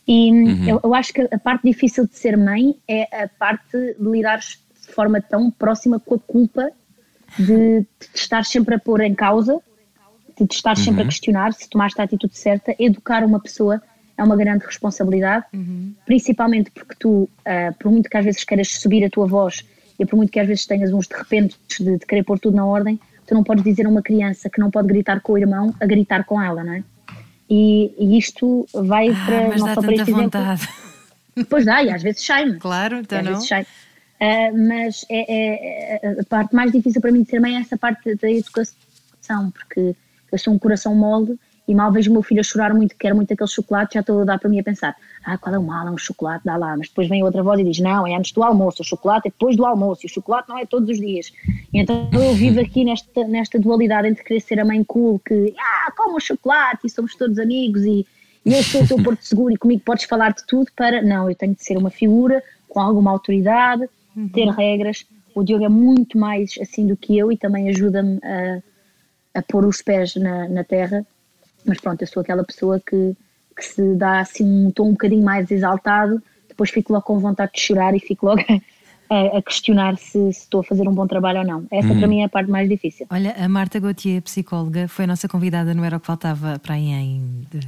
E Uhum. eu, eu acho que a parte difícil de ser mãe é a parte de lidar de forma tão próxima com a culpa de, de te estar sempre a pôr em causa, de te estar sempre a questionar se tomaste a atitude certa. Educar uma pessoa é uma grande responsabilidade, principalmente porque tu, ah, por muito que às vezes queiras subir a tua voz e por muito que às vezes tenhas uns de repente de, de querer pôr tudo na ordem, tu não podes dizer a uma criança que não pode gritar com o irmão a gritar com ela, não é? E, e isto vai para Ah, mas não dá só para este exemplo, vontade. Pois dá, e às vezes sai-me. Claro, então às não. vezes sai. Ah, mas é, é- é- a parte mais difícil para mim de ser mãe é essa parte da educação, porque eu sou um coração mole e mal vejo o meu filho a chorar muito, quer muito aquele chocolate, já estou a dar para mim a pensar, ah, qual é o mal, é um chocolate, dá lá, mas depois vem outra voz e diz, não, é antes do almoço, o chocolate é depois do almoço, e o chocolate não é todos os dias. E então eu vivo aqui nesta, nesta dualidade entre querer ser a mãe cool, que, ah, como o chocolate, e somos todos amigos, e, e eu sou o teu porto seguro e comigo podes falar de tudo, para, não, eu tenho de ser uma figura com alguma autoridade, ter regras. O Diogo é muito mais assim do que eu e também ajuda-me a, a pôr os pés na, na terra. Mas pronto, eu sou aquela pessoa que, que se dá assim um tom um bocadinho mais exaltado, depois fico logo com vontade de chorar e fico logo a, a questionar se, se, estou a fazer um bom trabalho ou não. Essa para mim é a parte mais difícil. Olha, a Marta Gauthier, psicóloga, foi a nossa convidada, não era o que faltava para aí em. De...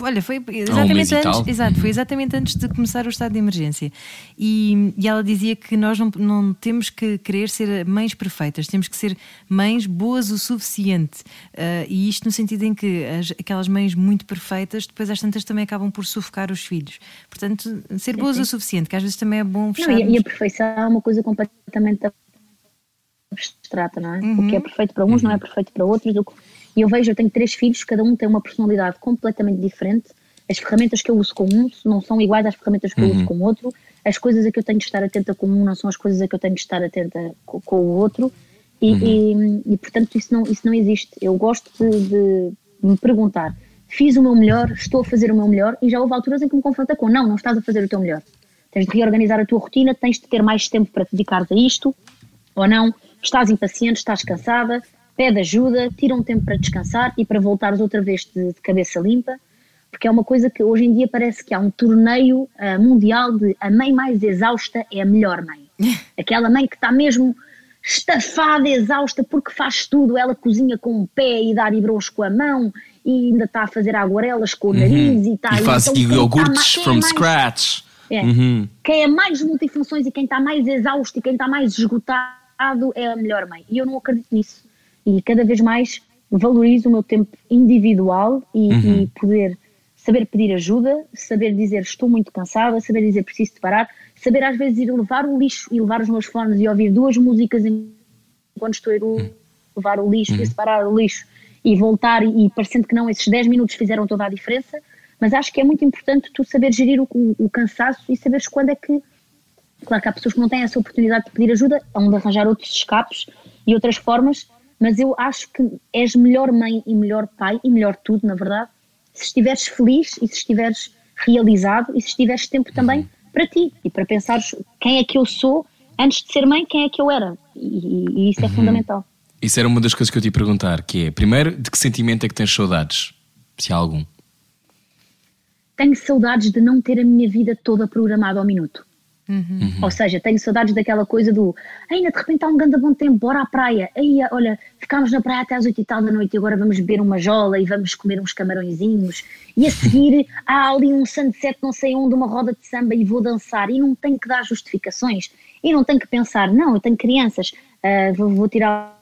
Olha, foi exatamente um antes. Exato, foi exatamente antes de começar o estado de emergência. E, e ela dizia que nós não, não temos que querer ser mães perfeitas, temos que ser mães boas o suficiente. Uh, e isto no sentido em que as, aquelas mães muito perfeitas, depois às tantas também acabam por sufocar os filhos. Portanto, ser boas o suficiente, que às vezes também é bom fechar. Não, e, a perfeição uma coisa completamente abstrata, não é? Uhum. O que é perfeito para uns uhum. não é perfeito para outros. E eu vejo, eu tenho três filhos, cada um tem uma personalidade completamente diferente. As ferramentas que eu uso com um não são iguais às ferramentas que eu uso uhum. com o outro. As coisas a que eu tenho de estar atenta com um não são as coisas a que eu tenho de estar atenta com, com o outro. E, uhum. e, e, portanto, isso não, isso não existe. Eu gosto de, de me perguntar fiz o meu melhor, estou a fazer o meu melhor, e já houve alturas em que me confronta com não, não estás a fazer o teu melhor. Tens de reorganizar a tua rotina, tens de ter mais tempo para te dedicares a isto, ou não, estás impaciente, estás cansada, pede ajuda, tira um tempo para descansar e para voltares outra vez de, de cabeça limpa, porque é uma coisa que hoje em dia parece que há um torneio uh, mundial de a mãe mais exausta é a melhor mãe. Aquela mãe que está mesmo estafada, exausta, porque faz tudo, ela cozinha com o pé e dá ibrons com a mão e ainda está a fazer aguarelas com o nariz uhum. e está e faz então, iogurtes tá, from mais, scratch. É, uhum. Quem é mais multifunções e quem está mais exausto e quem está mais esgotado é a melhor mãe. E eu não acredito nisso. E cada vez mais valorizo o meu tempo individual e, uhum. e poder saber pedir ajuda, saber dizer estou muito cansada, saber dizer preciso de parar, saber às vezes ir levar o lixo e levar os meus fones e ouvir duas músicas enquanto estou a ir uhum. levar o lixo uhum. e separar o lixo e voltar e, parecendo que não, esses 10 minutos fizeram toda a diferença, mas acho que é muito importante tu saber gerir o, o, o cansaço e saberes quando é que. Claro que há pessoas que não têm essa oportunidade de pedir ajuda, hão de arranjar outros escapes e outras formas, mas eu acho que és melhor mãe e melhor pai e melhor tudo, na verdade, se estiveres feliz e se estiveres realizado e se estiveres tempo também uhum. para ti e para pensares quem é que eu sou antes de ser mãe, quem é que eu era. E, e isso é uhum. fundamental. Isso era uma das coisas que eu te ia perguntar, que é, primeiro, de que sentimento é que tens saudades? Se há algum. Tenho saudades de não ter a minha vida toda programada ao minuto. Uhum. Ou seja, tenho saudades daquela coisa do ainda de repente há um grande bom tempo, bora à praia. Aí, olha, ficámos na praia até às 8 e tal da noite e agora vamos beber uma jola e vamos comer uns camarõezinhos. E a seguir há ali um sunset, não sei onde, uma roda de samba e vou dançar. E não tenho que dar justificações e não tenho que pensar, não, eu tenho crianças, uh, vou, vou tirar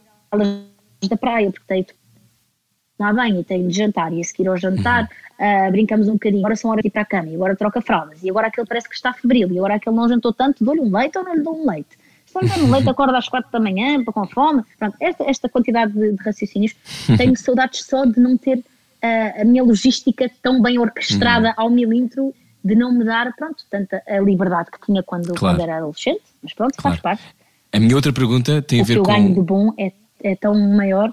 da praia, porque tenho tomar banho e tenho de jantar, e a seguir ao jantar uhum. uh, brincamos um bocadinho, agora são horas de ir para a cama, e agora troca fraldas, e agora aquele parece que está febril, e agora aquele não jantou tanto, dou-lhe um leite ou não lhe dou um leite? Se não lhe dou um leite, acorda às quatro da manhã, para com fome, pronto, esta, esta quantidade de, de raciocínios, tenho saudades só de não ter uh, a minha logística tão bem orquestrada uhum. ao milímetro, de não me dar, pronto, tanta a liberdade que tinha quando, claro. quando era adolescente, mas pronto, claro. faz parte. A minha outra pergunta tem o a ver com. O ganho de bom é é tão maior.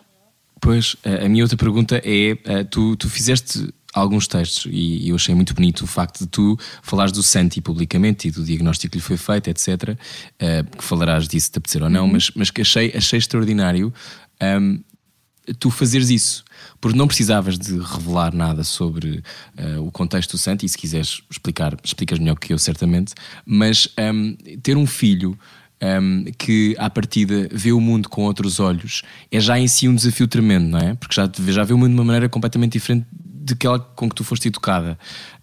Pois, a minha outra pergunta é: tu, tu fizeste alguns textos e eu achei muito bonito o facto de tu falares do Santi publicamente e do diagnóstico que lhe foi feito, etc. Que falarás disso, te apetecer ou não, uhum. mas, mas que achei, achei extraordinário um, tu fazeres isso, porque não precisavas de revelar nada sobre uh, o contexto do Santi, e se quiseres explicar, explicas melhor que eu, certamente, mas um, ter um filho um, que à partida vê o mundo com outros olhos é já em si um desafio tremendo, não é? Porque já, já vê o mundo de uma maneira completamente diferente daquela com que tu foste educada.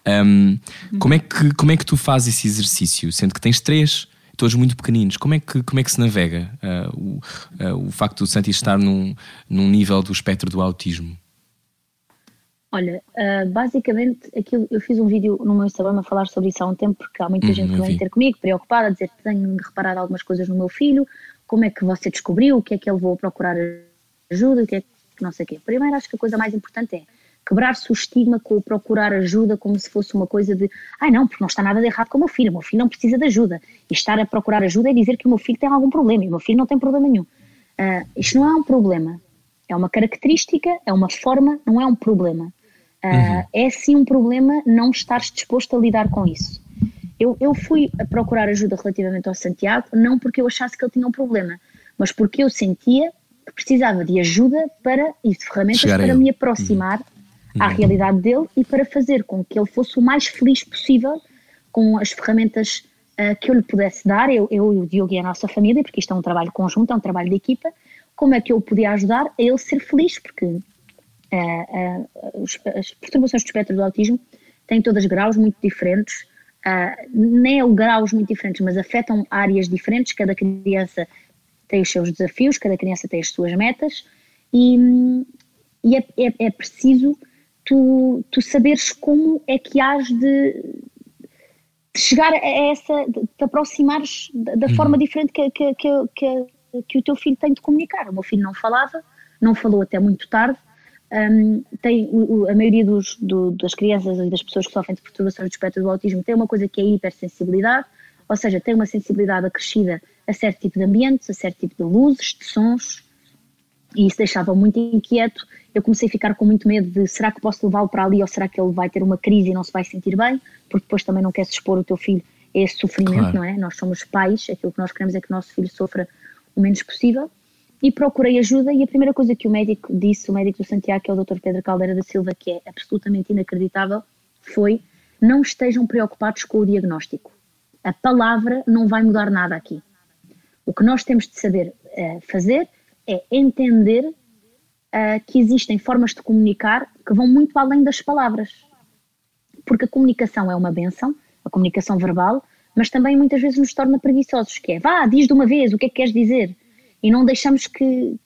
Um, como, é que, como é que tu fazes esse exercício? Sendo que tens três, todos muito pequeninos, como é que, como é que se navega uh, o, uh, o facto do Santi estar num, num nível do espectro do autismo? Olha, uh, basicamente aquilo, eu fiz um vídeo no meu Instagram a falar sobre isso há um tempo, porque há muita uhum, gente que vem ter comigo, preocupada, a dizer que tenho reparado algumas coisas no meu filho, como é que você descobriu, o que é que ele vou procurar ajuda, o que é que não sei o quê. Primeiro acho que a coisa mais importante é quebrar-se o estigma com o procurar ajuda como se fosse uma coisa de ai não, porque não está nada de errado com o meu filho, o meu filho não precisa de ajuda. E estar a procurar ajuda é dizer que o meu filho tem algum problema e o meu filho não tem problema nenhum. Uh, isto não é um problema, é uma característica, é uma forma, não é um problema. Uhum. é sim um problema não estares disposto a lidar com isso. Eu, eu fui a procurar ajuda relativamente ao Santiago, não porque eu achasse que ele tinha um problema, mas porque eu sentia que precisava de ajuda para, e de ferramentas Chegar para me aproximar uhum. à realidade dele e para fazer com que ele fosse o mais feliz possível com as ferramentas uh, que eu lhe pudesse dar, eu, eu e o Diogo e a nossa família, porque isto é um trabalho conjunto, é um trabalho de equipa, como é que eu podia ajudar a ele ser feliz, porque as perturbações do espectro do autismo têm todas graus muito diferentes, uh, nem é graus muito diferentes, mas afetam áreas diferentes, cada criança tem os seus desafios, cada criança tem as suas metas, e, e é, é, é, preciso tu, tu saberes como é que has de, de chegar a essa, de te aproximares da, uhum. forma diferente que, que, que, que que o teu filho tem de comunicar. O meu filho não falava, não falou até muito tarde. Um, tem o, a maioria dos, do, das crianças e das pessoas que sofrem de perturbações do espectro do autismo tem uma coisa que é a hipersensibilidade, ou seja, tem uma sensibilidade acrescida a certo tipo de ambientes, a certo tipo de luzes, de sons, e isso deixava muito inquieto. Eu comecei a ficar com muito medo de será que posso levá-lo para ali ou será que ele vai ter uma crise e não se vai sentir bem, porque depois também não queres expor o teu filho a esse sofrimento, claro. não é? Nós somos pais, aquilo que nós queremos é que o nosso filho sofra o menos possível e procurei ajuda e a primeira coisa que o médico disse, o médico do Santiago, que é o Dr. Pedro Caldeira da Silva, que é absolutamente inacreditável, foi não estejam preocupados com o diagnóstico. A palavra não vai mudar nada aqui. O que nós temos de saber uh, fazer é entender uh, que existem formas de comunicar que vão muito além das palavras. Porque a comunicação é uma benção, a comunicação verbal, mas também muitas vezes nos torna preguiçosos, que é vá, diz de uma vez o que é que queres dizer, e não deixamos que,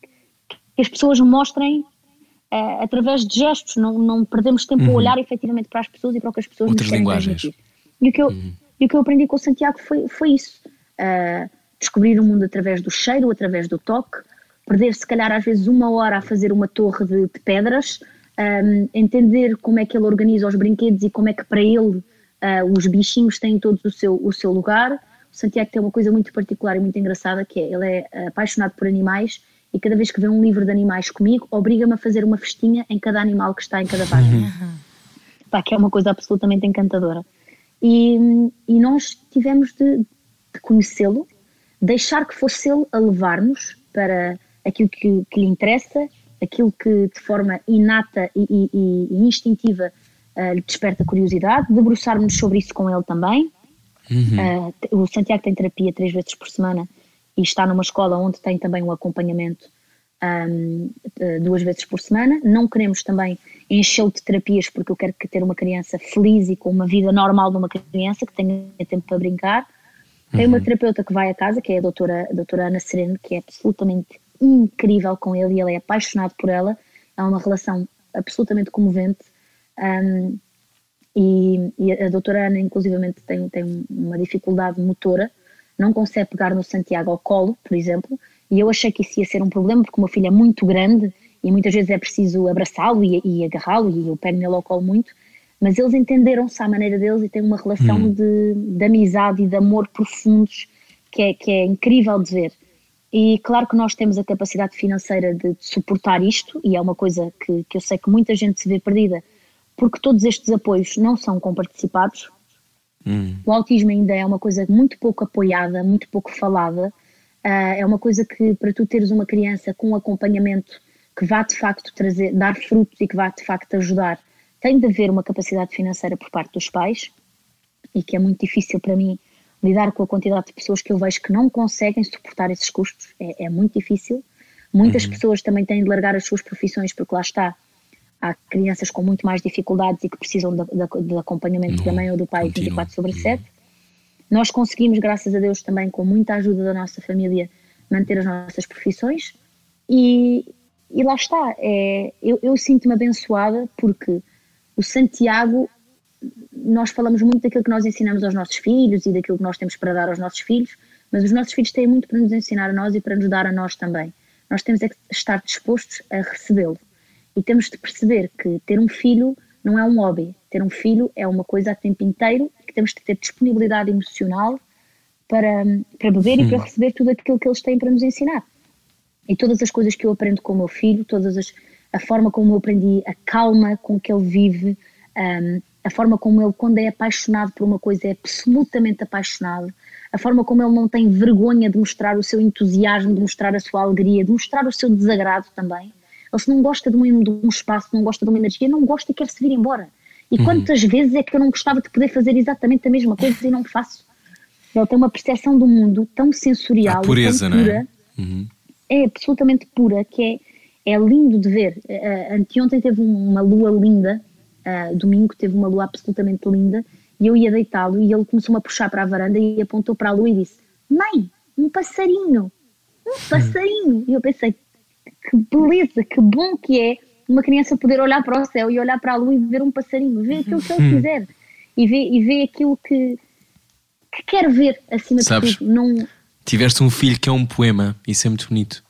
que as pessoas mostrem uh, através de gestos, não, não perdemos tempo uhum. a olhar efetivamente para as pessoas e para o que as pessoas Outras linguagens. transmitir. E o que eu, uhum. e o que eu aprendi com o Santiago foi, foi isso, uh, descobrir o mundo através do cheiro, através do toque, perder se calhar às vezes uma hora a fazer uma torre de, de pedras, um, ehm, entender como é que ele organiza os brinquedos e como é que para ele Uh, os bichinhos têm todos o seu, o seu lugar. O Santiago tem uma coisa muito particular e muito engraçada que é, ele é apaixonado por animais e cada vez que vê um livro de animais comigo, obriga-me a fazer uma festinha em cada animal que está em cada página. Uhum. Pá, que é uma coisa absolutamente encantadora. E, e nós tivemos de, de conhecê-lo, deixar que fosse ele a levar-nos para aquilo que, que, lhe interessa, aquilo que de forma inata e, e, e instintiva uh, lhe desperta curiosidade, debruçarmos sobre isso com ele também. Uhum. Uh, o Santiago tem terapia três vezes por semana e está numa escola onde tem também um acompanhamento um, duas vezes por semana. Não queremos também enchê-lo de terapias porque eu quero que ter uma criança feliz e com uma vida normal de uma criança que tenha tempo para brincar. Tem uma uhum. terapeuta que vai a casa, que é a doutora, a doutora Ana Sereno, que é absolutamente incrível com ele e ele é apaixonado por ela. É uma relação absolutamente comovente. Um, e, e, a doutora Ana, inclusivamente, tem, tem uma dificuldade motora, não consegue pegar no Santiago ao colo, por exemplo, e eu achei que isso ia ser um problema, porque o meu filho é muito grande e muitas vezes é preciso abraçá-lo e, e agarrá-lo, e eu pego nele ao colo muito, mas eles entenderam-se à maneira deles e têm uma relação hum. de, de amizade e de amor profundos que é, que é incrível de ver. E claro que nós temos a capacidade financeira de, de suportar isto, e é uma coisa que, que eu sei que muita gente se vê perdida porque todos estes apoios não são comparticipados. Hum. O autismo ainda é uma coisa muito pouco apoiada, muito pouco falada. Uh, é uma coisa que, para tu teres uma criança com um acompanhamento que vá de facto trazer, dar frutos e que vá de facto ajudar, tem de haver uma capacidade financeira por parte dos pais e que é muito difícil para mim lidar com a quantidade de pessoas que eu vejo que não conseguem suportar esses custos. É, é muito difícil. Muitas uhum. pessoas também têm de largar as suas profissões porque lá está há crianças com muito mais dificuldades e que precisam de, de, de acompanhamento não, da mãe ou do pai continua. 24 sobre 7. Nós conseguimos, graças a Deus, também com muita ajuda da nossa família, manter as nossas profissões e, e lá está. É, eu, eu sinto-me abençoada porque o Santiago, nós falamos muito daquilo que nós ensinamos aos nossos filhos e daquilo que nós temos para dar aos nossos filhos, mas os nossos filhos têm muito para nos ensinar a nós e para nos dar a nós também. Nós temos é que estar dispostos a recebê-lo. E temos de perceber que ter um filho não é um hobby. Ter um filho é uma coisa a tempo inteiro que temos de ter disponibilidade emocional para, para beber e para receber tudo aquilo que eles têm para nos ensinar. E todas as coisas que eu aprendo com o meu filho, todas as, a forma como eu aprendi, a calma com que ele vive, um, a forma como ele, quando é apaixonado por uma coisa, é absolutamente apaixonado, a forma como ele não tem vergonha de mostrar o seu entusiasmo, de mostrar a sua alegria, de mostrar o seu desagrado também. Ele se não gosta de um, de um espaço, não gosta de uma energia, não gosta e quer se vir embora. E uhum. quantas vezes é que eu não gostava de poder fazer exatamente a mesma coisa e não faço? Ele tem uma percepção do mundo tão sensorial, A pureza, tão não pura, é? Uhum. é absolutamente pura, que é, é lindo de ver. Uh, anteontem teve uma lua linda, uh, domingo teve uma lua absolutamente linda, e eu ia deitá-lo e ele começou-me a puxar para a varanda e apontou para a lua e disse: Mãe, um passarinho, um passarinho. E eu pensei: que beleza, que bom que é uma criança poder olhar para o céu e olhar para a lua e ver um passarinho, ver aquilo que ele quiser e ver, e ver aquilo que, que quer ver acima Sabes? de tudo. Não, Tiveste um filho que é um poema, isso é muito bonito.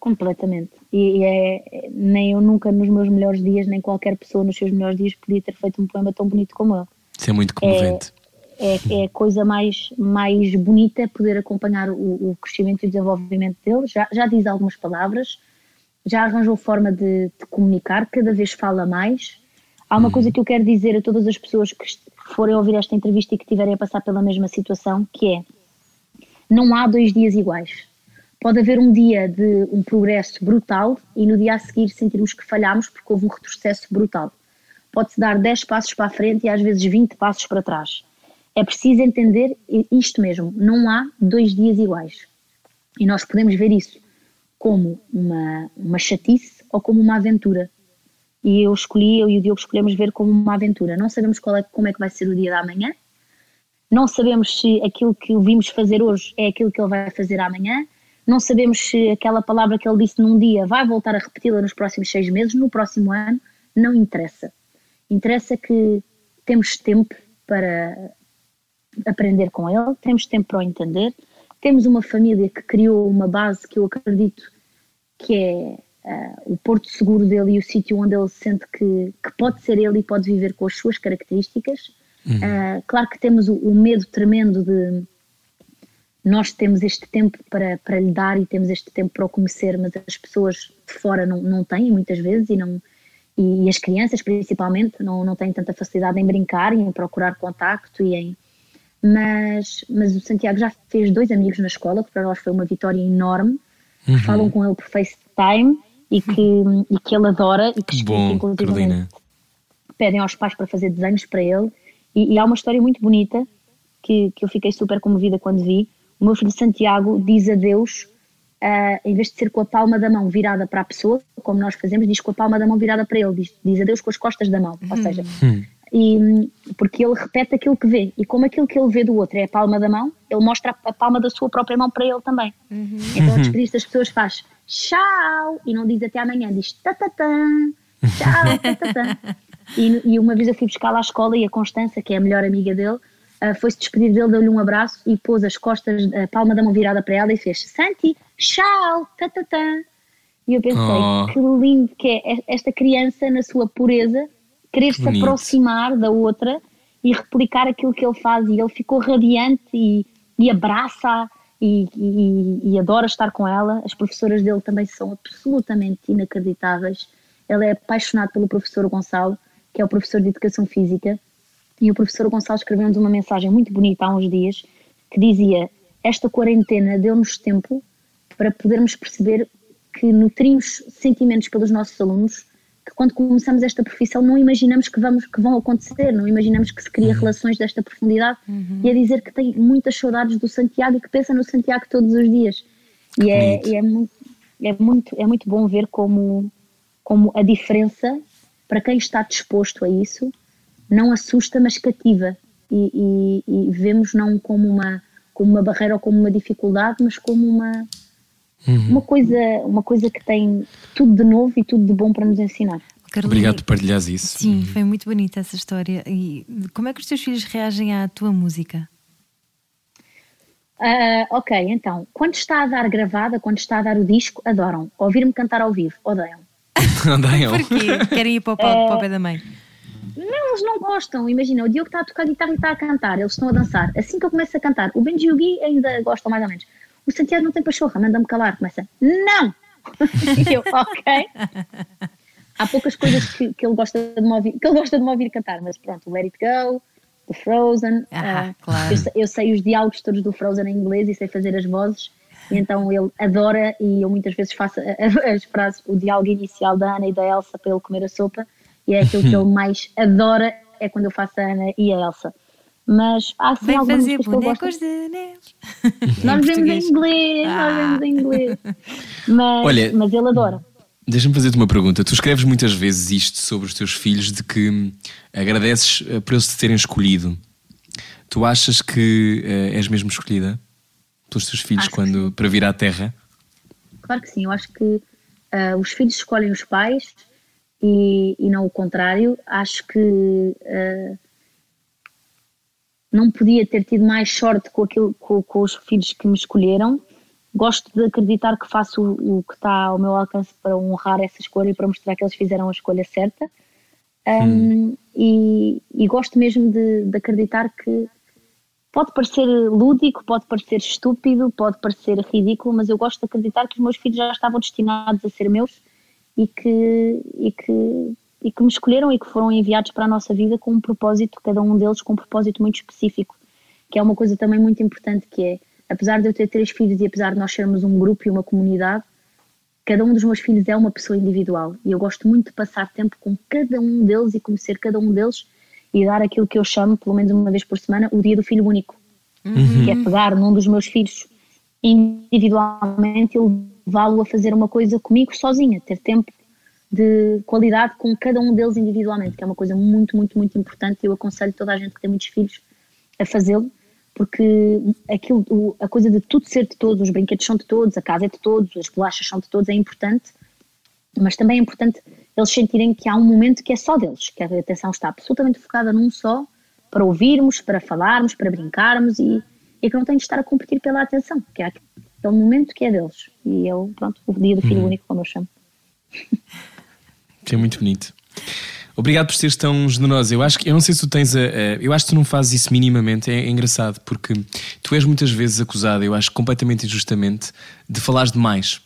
Completamente. E e é, nem eu nunca nos meus melhores dias, nem qualquer pessoa nos seus melhores dias podia ter feito um poema tão bonito como ele. Isso é muito comovente. É, é a coisa mais, mais bonita poder acompanhar o, o crescimento e o desenvolvimento dele. Já, já diz algumas palavras, já arranjou forma de, de comunicar, cada vez fala mais. Há uma coisa que eu quero dizer a todas as pessoas que forem ouvir esta entrevista e que estiverem a passar pela mesma situação, que é, não há dois dias iguais. Pode haver um dia de um progresso brutal e no dia a seguir sentirmos que falhamos porque houve um retrocesso brutal. Pode-se dar 10 passos para a frente e às vezes 20 passos para trás. É preciso entender isto mesmo, não há dois dias iguais. E nós podemos ver isso como uma, uma chatice ou como uma aventura. E eu escolhi, eu e o Diogo escolhemos ver como uma aventura. Não sabemos qual é, como é que vai ser o dia da manhã, não sabemos se aquilo que o vimos fazer hoje é aquilo que ele vai fazer amanhã, não sabemos se aquela palavra que ele disse num dia vai voltar a repeti-la nos próximos seis meses, no próximo ano, não interessa. Interessa que temos tempo para aprender com ele, temos tempo para o entender, temos uma família que criou uma base que eu acredito que é ah, o porto seguro dele e o sítio onde ele sente que, que pode ser ele e pode viver com as suas características. Ah, claro que temos o, o medo tremendo de nós temos este tempo para, para lhe dar e temos este tempo para o conhecer, mas as pessoas de fora não, não têm muitas vezes e, não, e, e as crianças principalmente não, não têm tanta facilidade em brincar e em procurar contacto e em mas, mas o Santiago já fez dois amigos na escola, que para nós foi uma vitória enorme, que falam com ele por FaceTime e que, e que ele adora e que, bom, pedem aos pais para fazer desenhos para ele. E, e há uma história muito bonita que, que eu fiquei super comovida quando vi. O meu filho Santiago diz adeus, ah, em vez de ser com a palma da mão virada para a pessoa, como nós fazemos, diz com a palma da mão virada para ele, diz, diz adeus com as costas da mão, ou seja, e, porque ele repete aquilo que vê e como aquilo que ele vê do outro é a palma da mão, ele mostra a, palma da sua própria mão para ele também. Então a despedir-se das pessoas faz tchau e não diz até amanhã, diz tatatã, tchau, tatatã. E, e uma vez eu fui buscar lá à escola e a Constança, que é a melhor amiga dele, ah, foi-se despedir dele, deu-lhe um abraço e pôs as costas, a palma da mão virada para ela e fez Santi, tchau, tatatã. E eu pensei, Oh. que lindo que é esta criança na sua pureza, querer se bonito. aproximar da outra e replicar aquilo que ele faz. E ele ficou radiante e, e abraça e, e, e adora estar com ela. As professoras dele também são absolutamente inacreditáveis. Ele é apaixonado pelo professor Gonçalo, que é o professor de Educação Física. E o professor Gonçalo escreveu-nos uma mensagem muito bonita há uns dias que dizia: Esta quarentena deu-nos tempo para podermos perceber que nutrimos sentimentos pelos nossos alunos quando começamos esta profissão não imaginamos que, vamos, que vão acontecer, não imaginamos que se cria relações desta profundidade e a dizer que tem muitas saudades do Santiago e que pensa no Santiago todos os dias. E é, e é, muito, é, muito, é muito bom ver como, como a diferença, para quem está disposto a isso, não assusta, mas cativa. E, e- e vemos não como uma, como uma barreira ou como uma dificuldade, mas como uma, uma, coisa, uma coisa que tem tudo de novo e tudo de bom para nos ensinar. Carolina, Obrigado por partilhares isso. Sim, foi muito bonita essa história. E como é que os teus filhos reagem à tua música? Ah, ok, então, quando está a dar gravada, quando está a dar o disco, adoram. Ouvir-me cantar ao vivo, odeiam. Odeiam. Porquê? Querem ir para o, pé- para o pé da mãe? Não, eles não gostam. Imagina, o Diogo está a tocar guitarra e está a cantar, eles estão a dançar. Assim que eu começo a cantar, o Benji e o Gui ainda gostam mais ou menos. O Santiago não tem pachorra, manda-me calar, começa, não! E eu, ok. Há poucas coisas que, que ele gosta de me ouvir, que ele gosta de me ouvir cantar, mas pronto, Let It Go, o Frozen. Ah, ah, claro. eu, sei, eu sei os diálogos todos do Frozen em inglês e sei fazer as vozes. Então ele adora e eu muitas vezes faço as frases, o diálogo inicial da Ana e da Elsa para ele comer a sopa e é aquilo que ele mais adora é quando eu faço a Ana e a Elsa. Mas há sim Vem algumas fazer músicas que eu gosto. bonecos de neve. Nós vemos em inglês, Ah. nós vemos em inglês. Mas, Olha- mas ele adora. Deixa-me fazer-te uma pergunta. Tu escreves muitas vezes isto sobre os teus filhos de que hum, agradeces eh, por eles te terem escolhido. Tu achas que eh, és mesmo escolhida pelos teus filhos Acho quando para vir à Terra? Claro que sim, eu acho que ah, os filhos escolhem os pais e, e não o contrário. Acho que ah, não podia ter tido mais sorte com, aquilo, com, com os filhos que me escolheram. Gosto de acreditar que faço o, o que está ao meu alcance para honrar essa escolha e para mostrar que eles fizeram a escolha certa. Um, e, e gosto mesmo de, de acreditar que pode parecer lúdico, pode parecer estúpido, pode parecer ridículo, mas eu gosto de acreditar que os meus filhos já estavam destinados a ser meus e que, e que, e que me escolheram e que foram enviados para a nossa vida com um propósito, cada um deles com um propósito muito específico, que é uma coisa também muito importante que é, apesar de eu ter três filhos e apesar de nós sermos um grupo e uma comunidade, cada um dos meus filhos é uma pessoa individual e eu gosto muito de passar tempo com cada um deles e conhecer cada um deles e dar aquilo que eu chamo, pelo menos uma vez por semana, o dia do filho único. Que é pegar num dos meus filhos individualmente e levá-lo a fazer uma coisa comigo sozinha, ter tempo de qualidade com cada um deles individualmente, que é uma coisa muito, muito, muito importante e eu aconselho toda a gente que tem muitos filhos a fazê-lo, porque aquilo, a coisa de tudo ser de todos, os brinquedos são de todos, a casa é de todos, as bolachas são de todos, é importante, mas também é importante eles sentirem que há um momento que é só deles, que a atenção está absolutamente focada num só, para ouvirmos, para falarmos, para brincarmos e, e que não tem de estar a competir pela atenção, que é aquele momento que é deles. E eu, pronto, o dia do filho único, como eu chamo. Que é muito bonito. Obrigado por seres tão generosa. Eu acho que eu não sei se tu tens a, a- eu acho que tu não fazes isso minimamente. É, é engraçado porque tu és muitas vezes acusada, eu acho completamente injustamente, de falares demais.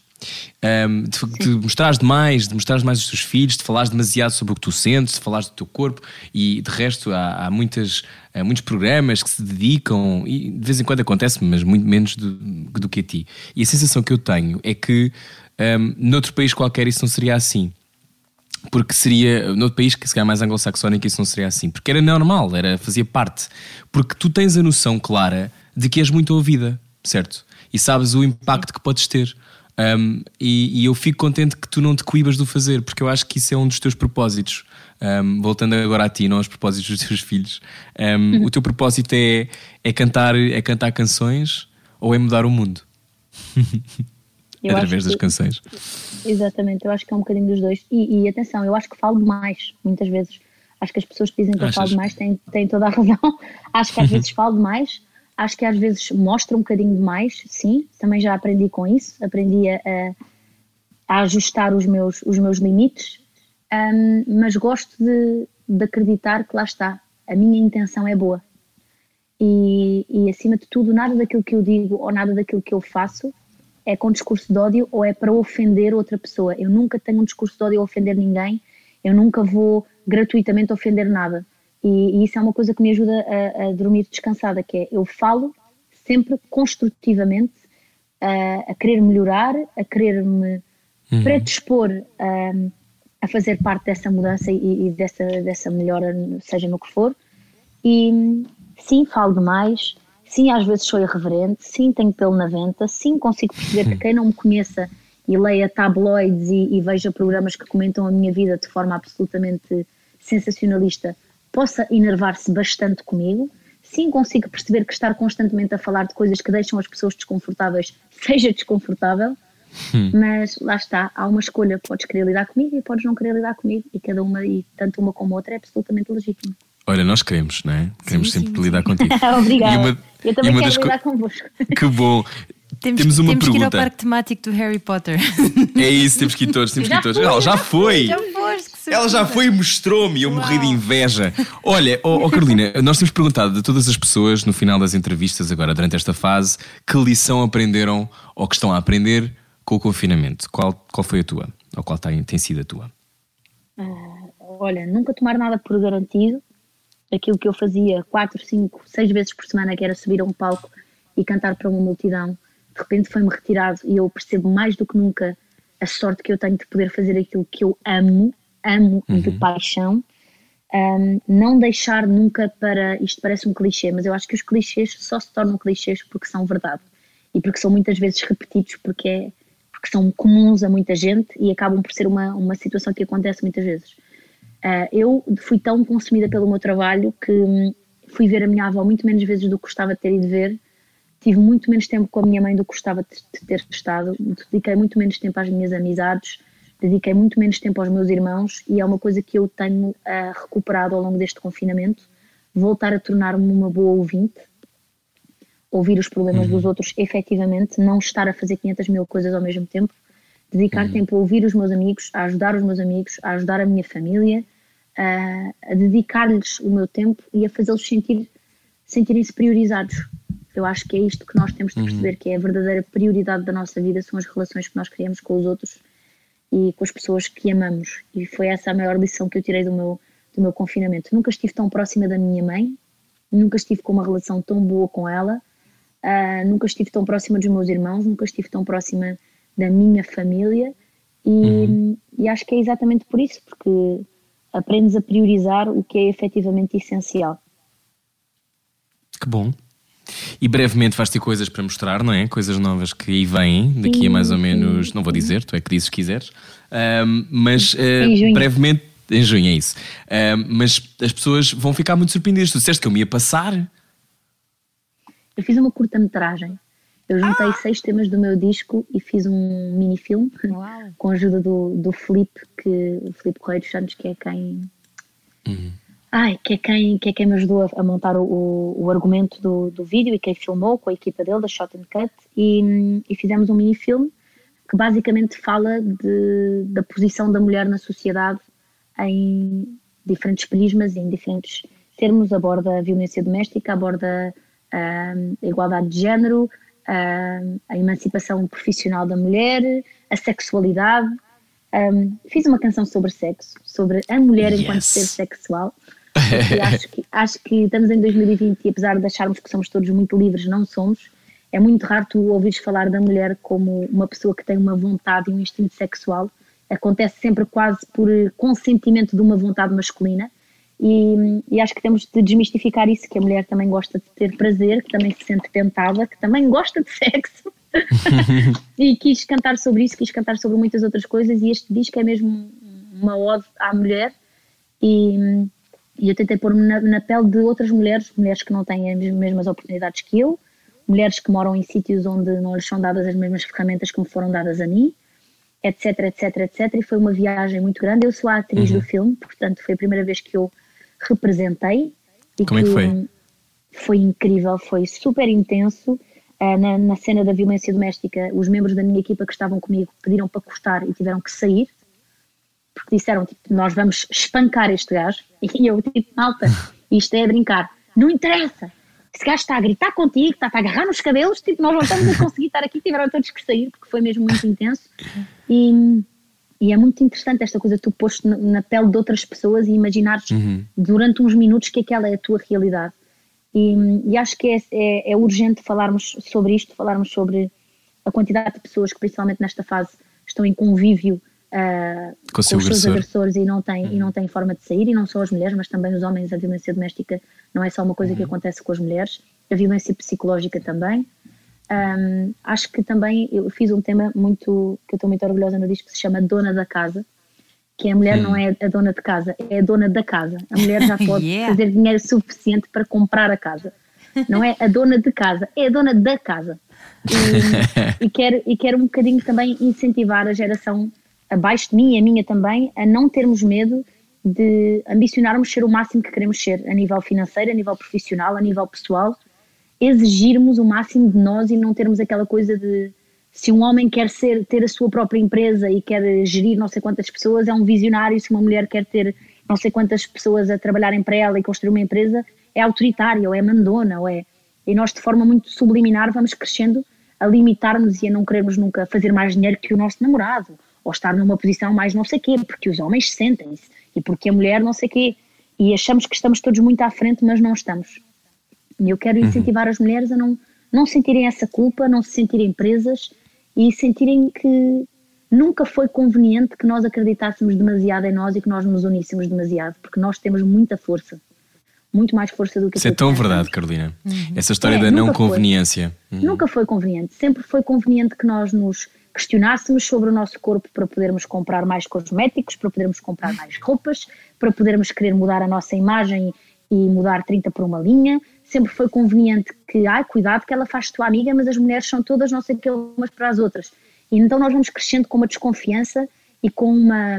Ahm, de, de mostrares demais, de mostrares mais os teus filhos, de falares demasiado sobre o que tu sentes, de falares do teu corpo e de resto há, há muitas, há muitos programas que se dedicam e de vez em quando acontece, mas muito menos do, do que a ti. E a sensação que eu tenho é que ahm, noutro país qualquer isso não seria assim porque seria, noutro país que se calhar mais anglo-saxónico isso não seria assim, porque era normal, era, fazia parte, porque tu tens a noção clara de que és muito ouvida, certo? E sabes o impacto que podes ter. Um, e, e eu fico contente que tu não te coibas do fazer, porque eu acho que isso é um dos teus propósitos. Um, voltando agora a ti, não aos propósitos dos teus filhos. Um, O teu propósito é, é, cantar, é cantar canções ou é mudar o mundo? Eu Através das que- canções. Exatamente, eu acho que é um bocadinho dos dois. E, e atenção, eu acho que falo demais, muitas vezes. Acho que as pessoas que dizem que eu falo Achas? demais têm, têm toda a razão. acho que às vezes falo demais, acho que às vezes mostro um bocadinho demais, sim, também já aprendi com isso, aprendi a, a- ajustar os meus, os meus limites, Ahm, mas gosto de, de acreditar que lá está, a minha intenção é boa. E, e acima de tudo, nada daquilo que eu digo ou nada daquilo que eu faço é com discurso de ódio ou é para ofender outra pessoa. Eu nunca tenho um discurso de ódio a ofender ninguém, eu nunca vou gratuitamente ofender nada. E, e isso é uma coisa que me ajuda a, a dormir descansada, que é eu falo sempre construtivamente, a, a querer melhorar, a querer me predispor a, a fazer parte dessa mudança e, e dessa, dessa melhora, seja no que for. E sim, falo demais, sim, às vezes sou irreverente, sim, tenho pelo na venta, sim, consigo perceber que quem não me conheça e leia tabloides e, e veja programas que comentam a minha vida de forma absolutamente sensacionalista possa enervar-se bastante comigo. Sim, consigo perceber que estar constantemente a falar de coisas que deixam as pessoas desconfortáveis seja desconfortável, mas lá está, há uma escolha, podes querer lidar comigo e podes não querer lidar comigo, e cada uma, e tanto uma como a outra, é absolutamente legítimo. Olha, nós queremos, não é? Queremos Sim, sempre sim, lidar contigo. Obrigada. E uma- Eu e também uma quero das co- lidar convosco. Que bom. Temos, Temos uma temos que ir ao pergunta. parque temático do Harry Potter. É isso, temos que ir todos, temos que ir Já todos. Ela já já foi. foste, que Ela já foi e mostrou-me e eu morri de inveja. Olha, oh, oh, Carolina, nós temos perguntado a todas as pessoas no final das entrevistas, agora durante esta fase, que lição aprenderam ou que estão a aprender com o confinamento. Qual, qual foi a tua? Ou qual tem, tem sido a tua? Olha, nunca tomar nada por garantido. Aquilo que eu fazia quatro, cinco, seis vezes por semana, que era subir a um palco e cantar para uma multidão, de repente foi-me retirado e eu percebo mais do que nunca a sorte que eu tenho de poder fazer aquilo que eu amo, amo de paixão. Um, não deixar nunca para. Isto parece um clichê, mas eu acho que os clichês só se tornam clichês porque são verdade e porque são muitas vezes repetidos, porque, é, porque são comuns a muita gente e acabam por ser uma, uma situação que acontece muitas vezes. Uh, eu fui tão consumida pelo meu trabalho que hum, fui ver a minha avó muito menos vezes do que gostava de ter ido ver, tive muito menos tempo com a minha mãe do que gostava de ter estado, dediquei muito menos tempo às minhas amizades, dediquei muito menos tempo aos meus irmãos. E é uma coisa que eu tenho uh, recuperado ao longo deste confinamento, voltar a tornar-me uma boa ouvinte, ouvir os problemas uhum. dos outros efetivamente, não estar a fazer 500 mil coisas ao mesmo tempo, dedicar uhum. tempo a ouvir os meus amigos, a ajudar os meus amigos, a ajudar a minha família, a, a dedicar-lhes o meu tempo e a fazê-los sentir, sentirem-se priorizados. Eu acho que é isto que nós temos de uhum. perceber, uhum. que é a verdadeira prioridade da nossa vida, são as relações que nós criamos com os outros e com as pessoas que amamos. E foi essa a maior lição que eu tirei do meu, do meu confinamento. Nunca estive tão próxima da minha mãe, nunca estive com uma relação tão boa com ela, uh, nunca estive tão próxima dos meus irmãos, nunca estive tão próxima da minha família. E, uhum. e acho que é exatamente por isso, porque aprendes a priorizar o que é efetivamente essencial. Que bom. E brevemente vais ter coisas para mostrar, não é? Coisas novas que aí vêm, daqui sim, a mais ou menos, sim. não vou dizer, tu é que dizes se quiseres, um, mas uh, brevemente, em junho é isso. Um, mas as pessoas vão ficar muito surpreendidas. Tu disseste que eu me ia passar. Eu fiz uma curta-metragem. Eu juntei ah! seis temas do meu disco e fiz um mini-filme com a ajuda do, do Felipe, que, o Felipe Correio dos Santos, que é quem. Uhum ai, que é quem, que é quem me ajudou a, a montar o, o, argumento do, do vídeo e quem filmou com a equipa dele, da Shot and Cut, e, e fizemos um mini-filme que basicamente fala de, da posição da mulher na sociedade em diferentes prismas, em diferentes termos, aborda a violência doméstica, aborda uh, a igualdade de género, uh, a emancipação profissional da mulher, a sexualidade. Um, fiz uma canção sobre sexo, sobre a mulher yes. enquanto ser sexual. Acho, que, acho que estamos em 2020 e apesar de acharmos que somos todos muito livres, não somos. É muito raro tu ouvires falar da mulher como uma pessoa que tem uma vontade e um instinto sexual. Acontece sempre quase por consentimento de uma vontade masculina. E, e, acho que temos de desmistificar isso, que a mulher também gosta de ter prazer, que também se sente tentada, que também gosta de sexo. e quis cantar sobre isso, quis cantar sobre muitas outras coisas e este disco é mesmo uma ode à mulher e, e eu tentei pôr-me na, na, pele de outras mulheres, mulheres que não têm as mesmas oportunidades que eu, mulheres que moram em sítios onde não lhes são dadas as mesmas ferramentas que me foram dadas a mim, etc, etc, etc. E foi uma viagem muito grande. Eu sou a atriz uhum. do filme, portanto foi a primeira vez que eu representei. E Como que é que foi? Foi incrível, foi super intenso. Uh, na, na, cena da violência doméstica, os membros da minha equipa que estavam comigo pediram para cortar e tiveram que sair porque disseram, tipo, nós vamos espancar este gajo, e eu, tipo, malta, isto é brincar, não interessa, esse gajo está a gritar contigo, está a agarrar nos cabelos, tipo, nós não estamos a conseguir estar aqui, tiveram todos que sair, porque foi mesmo muito intenso, e, e é muito interessante esta coisa, tu posto na pele de outras pessoas e imaginares uhum. durante uns minutos que aquela é a tua realidade. E, e acho que é, é, é, urgente falarmos sobre isto, falarmos sobre a quantidade de pessoas que, principalmente nesta fase, estão em convívio uh, com, com os seus agressores e não, tem, e não tem forma de sair, e não só as mulheres, mas também os homens. A violência doméstica não é só uma coisa uhum. que acontece com as mulheres, a violência psicológica também. Um, acho que também eu fiz um tema muito que eu estou muito orgulhosa no disco que se chama Dona da Casa, que a mulher não é a dona de casa, é a dona da casa. A mulher já pode yeah. fazer dinheiro suficiente para comprar a casa. Não é a dona de casa, é a dona da casa. E, e, quero, e quero um bocadinho também incentivar a geração abaixo de mim e a minha também, a não termos medo de ambicionarmos ser o máximo que queremos ser, a nível financeiro, a nível profissional, a nível pessoal, exigirmos o máximo de nós e não termos aquela coisa de se um homem quer ser, ter a sua própria empresa e quer gerir não sei quantas pessoas, é um visionário, se uma mulher quer ter não sei quantas pessoas a trabalharem para ela e construir uma empresa, é autoritária, ou é mandona, ou é... E nós de forma muito subliminar vamos crescendo a limitar-nos e a não querermos nunca fazer mais dinheiro que o nosso namorado, ou estar numa posição mais não sei quê, porque os homens sentem-se e porque a mulher não sei quê. E achamos que estamos todos muito à frente, mas não estamos. E eu quero uhum. incentivar uhum. as mulheres a não, não sentirem essa culpa, não se sentirem presas e sentirem que nunca foi conveniente que nós acreditássemos demasiado em nós e que nós nos uníssemos demasiado, porque nós temos muita força. Muito mais força do que Isso é tão verdade, Carolina. Essa história É, da não conveniência. Uhum. Nunca foi conveniente. Sempre foi conveniente que nós nos questionássemos sobre o nosso corpo para podermos comprar mais cosméticos, para podermos comprar mais roupas, para podermos querer mudar a nossa imagem e mudar 30 por uma linha. Sempre foi conveniente que, ai, cuidado que ela faz tua amiga, mas as mulheres são todas não sei o que umas para as outras. E então nós vamos crescendo com uma desconfiança e com uma,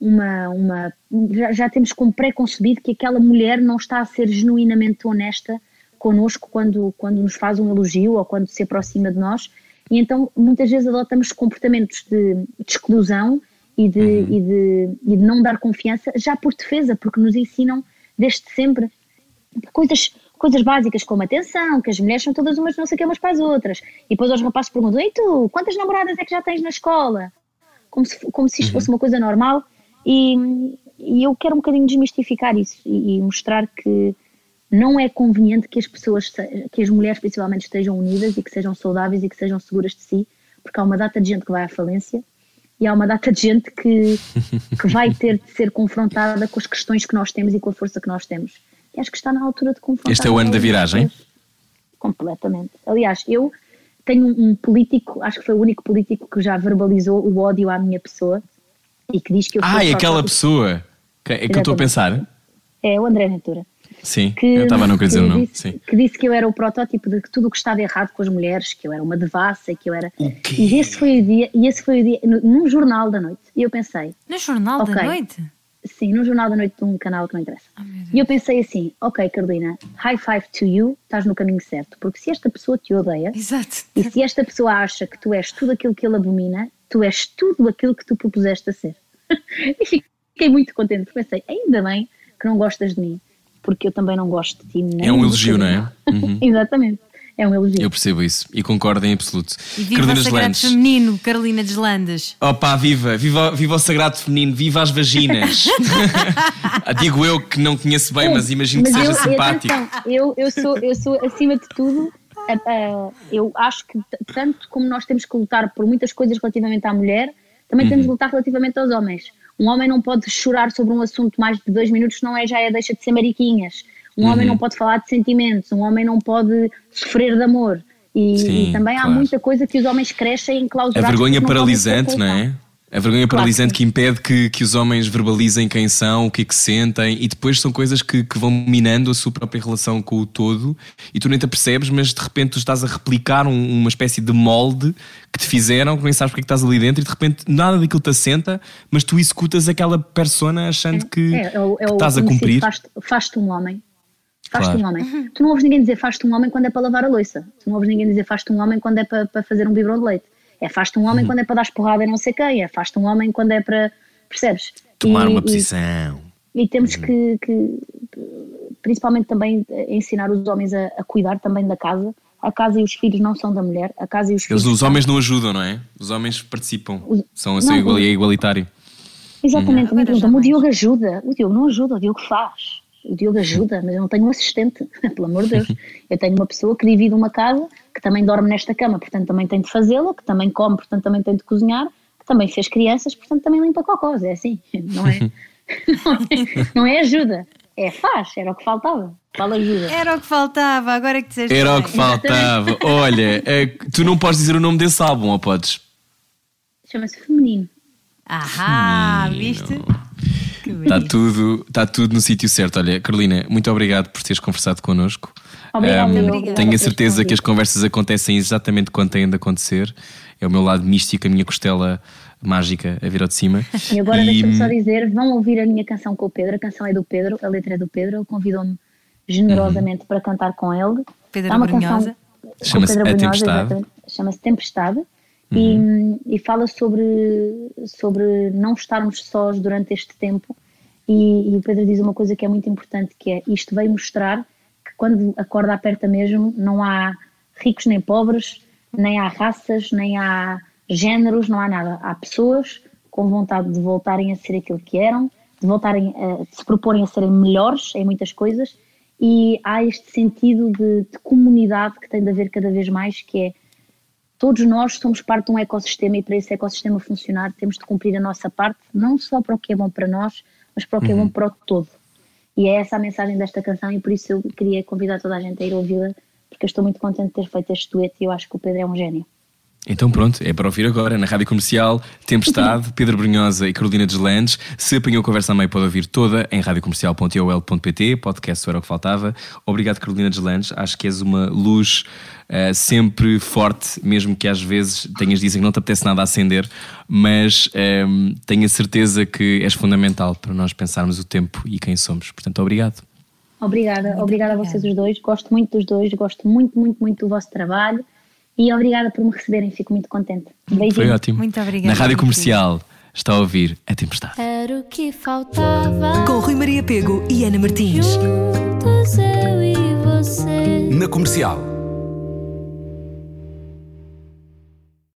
uma, uma já, já temos como pré-concebido que aquela mulher não está a ser genuinamente honesta connosco quando, quando nos faz um elogio ou quando se aproxima de nós e então muitas vezes adotamos comportamentos de, de exclusão e de, e, de, e de não dar confiança já por defesa, porque nos ensinam desde sempre coisas, coisas básicas como atenção, que as mulheres são todas umas não sei o que umas para as outras. E depois os rapazes perguntam, e tu, quantas namoradas é que já tens na escola? Como se, como se isto fosse uma coisa normal. E, e eu quero um bocadinho desmistificar isso e, e mostrar que não é conveniente que as pessoas, que as mulheres principalmente estejam unidas e que sejam saudáveis e que sejam seguras de si, porque há uma data de gente que vai à falência e há uma data de gente que, que vai ter de ser confrontada com as questões que nós temos e com a força que nós temos. E acho que está na altura de confrontar. Este é o ano da viragem? Completamente. Aliás, eu tenho um, político, acho que foi o único político que já verbalizou o ódio à minha pessoa e que diz que eu Ah, e só aquela pessoa que, é que eu estou a pensar. É o André Ventura. Sim, Que, eu estava a não querer dizer o que nome. disse, Sim. que disse que eu era o protótipo de que tudo o que estava errado com as mulheres, que eu era uma devassa, que eu era. O quê? E esse foi o dia, e esse foi o dia, num jornal da noite. E eu pensei, No Jornal da Ok. Noite? sim, num jornal da noite de um canal que não interessa. e eu pensei assim, ok, Carolina, high five to you, estás no caminho certo. Porque se esta pessoa te odeia, Exato. e se esta pessoa acha que tu és tudo aquilo que ele abomina, tu és tudo aquilo que tu propuseste a ser. e fiquei muito contente, porque pensei, ainda bem que não gostas de mim, porque eu também não gosto de ti. nem É um um elogio, não é? bocadinho. Exatamente, é um elogio. Eu percebo isso e concordo em absoluto. E viva Carolina o Sagrado Deslandes. Feminino, Carolina Deslandes. Opa, viva, viva, viva o sagrado feminino, viva as vaginas. Digo eu que não conheço bem, mas imagino que Mas seja eu, simpático. atenção, eu, eu, sou, eu sou, acima de tudo, eu acho que tanto como nós temos que lutar por muitas coisas relativamente à mulher, também Uhum. temos de lutar relativamente aos homens. Um homem não pode chorar sobre um assunto mais de dois minutos, não é, já é deixa de ser mariquinhas. Um Uhum. homem não pode falar de sentimentos, um homem não pode sofrer de amor. E, Sim, e também há claro. muita coisa que os homens crescem A enclausurados. vergonha porque não paralisante, não é? A vergonha Claro paralisante que que impede que, que os homens verbalizem quem são, o que é que sentem, e depois são coisas que, que vão minando a sua própria relação com o todo, e tu nem te apercebes, mas de repente tu estás a replicar um- uma espécie de molde que te fizeram, que nem sabes porque é que estás ali dentro, e de repente nada daquilo te assenta, mas tu executas aquela persona achando que, É, é, é que o estás a cumprir. Faz-te faz-te um homem. Faz-te Claro. um homem. Tu não ouves ninguém dizer faz-te um homem quando é para lavar a louça. Tu não ouves ninguém dizer faz-te um homem quando é para, para fazer um biberon de leite. É faz-te um homem Uhum. quando é para dar porrada e não sei quem. É faz-te um homem quando é para. Percebes? Tomar E- uma e- posição. E, temos que, que, principalmente também, ensinar os homens a, a cuidar também da casa. A casa e os filhos não são da mulher. A casa e os Eles, filhos. os homens não ajudam, não é? Os homens participam, Os- são assim, não, igual, é igualitário. Exatamente, também perguntam, o. Diogo ajuda. O Diogo não ajuda, o Diogo faz. O Diogo ajuda, mas eu não tenho um assistente, pelo amor de Deus. Eu tenho uma pessoa que divide uma casa, que também dorme nesta cama, portanto também tem de fazê-la, que também come, portanto também tem de cozinhar, que também fez crianças, portanto também limpa cocós. É assim, não é, não é, não é ajuda, é faz, era o que faltava. Qual ajuda? Era o que faltava, agora é que disseste. Era o bem. que faltava. Olha, é, tu não podes dizer o nome desse álbum, ou podes? Chama-se feminino. Ahá, viste? Que Está bonito. tudo, tá tudo no sítio certo. Olha, Carolina, muito obrigado por teres conversado connosco. Obrigada, eu, obrigada. tenho a certeza que as conversas acontecem exatamente quando têm de acontecer. É o meu lado místico, a minha costela mágica a vir ao de cima. E agora E- deixa-me só dizer, vão ouvir a minha canção com o Pedro, a canção é do Pedro, a letra é do Pedro, ele convidou-me generosamente para cantar com ele. Pedro É uma Abrunhosa. canção com Chama-se Tempestade. Chama-se Tempestade Uhum. e, e fala sobre, sobre não estarmos sós durante este tempo e, e o Pedro diz uma coisa que é muito importante, que é isto veio mostrar quando a corda aperta mesmo não há ricos nem pobres, nem há raças, nem há géneros, não há nada. Há pessoas com vontade de voltarem a ser aquilo que eram, de voltarem a de se proporem a serem melhores em muitas coisas e há este sentido de, de comunidade que tem de haver cada vez mais, que é todos nós somos parte de um ecossistema e para esse ecossistema funcionar temos de cumprir a nossa parte, não só para o que é bom para nós, mas para o que é bom para o todo. E é essa a mensagem desta canção e por isso eu queria convidar toda a gente a ir ouvi-la, porque eu estou muito contente de ter feito este dueto e eu acho que o Pedro é um gênio. Então pronto, é para ouvir agora na Rádio Comercial, Tempestade, Pedro Brunhosa e Carolina Deslandes. Se apanhou a conversa a meio, pode ouvir toda em radiocomercial.ol.pt, podcast Era o que Faltava. Obrigado, Carolina Deslandes. Acho que és uma luz uh, sempre forte, mesmo que às vezes tenhas dizem que não te apetece nada a acender, mas um, ehm, tenho a certeza que és fundamental para nós pensarmos o tempo e quem somos. Portanto, obrigado. Obrigada, muito obrigada a vocês os dois. Gosto muito dos dois, gosto muito, muito, muito do vosso trabalho e obrigada por me receberem, fico muito contente. Beijinho. Foi ótimo. Muito obrigada. Na Rádio Comercial está a ouvir a tempestade. Era o que faltava. Com Rui Maria Pego e Ana Martins. Juntos eu e você. Na comercial.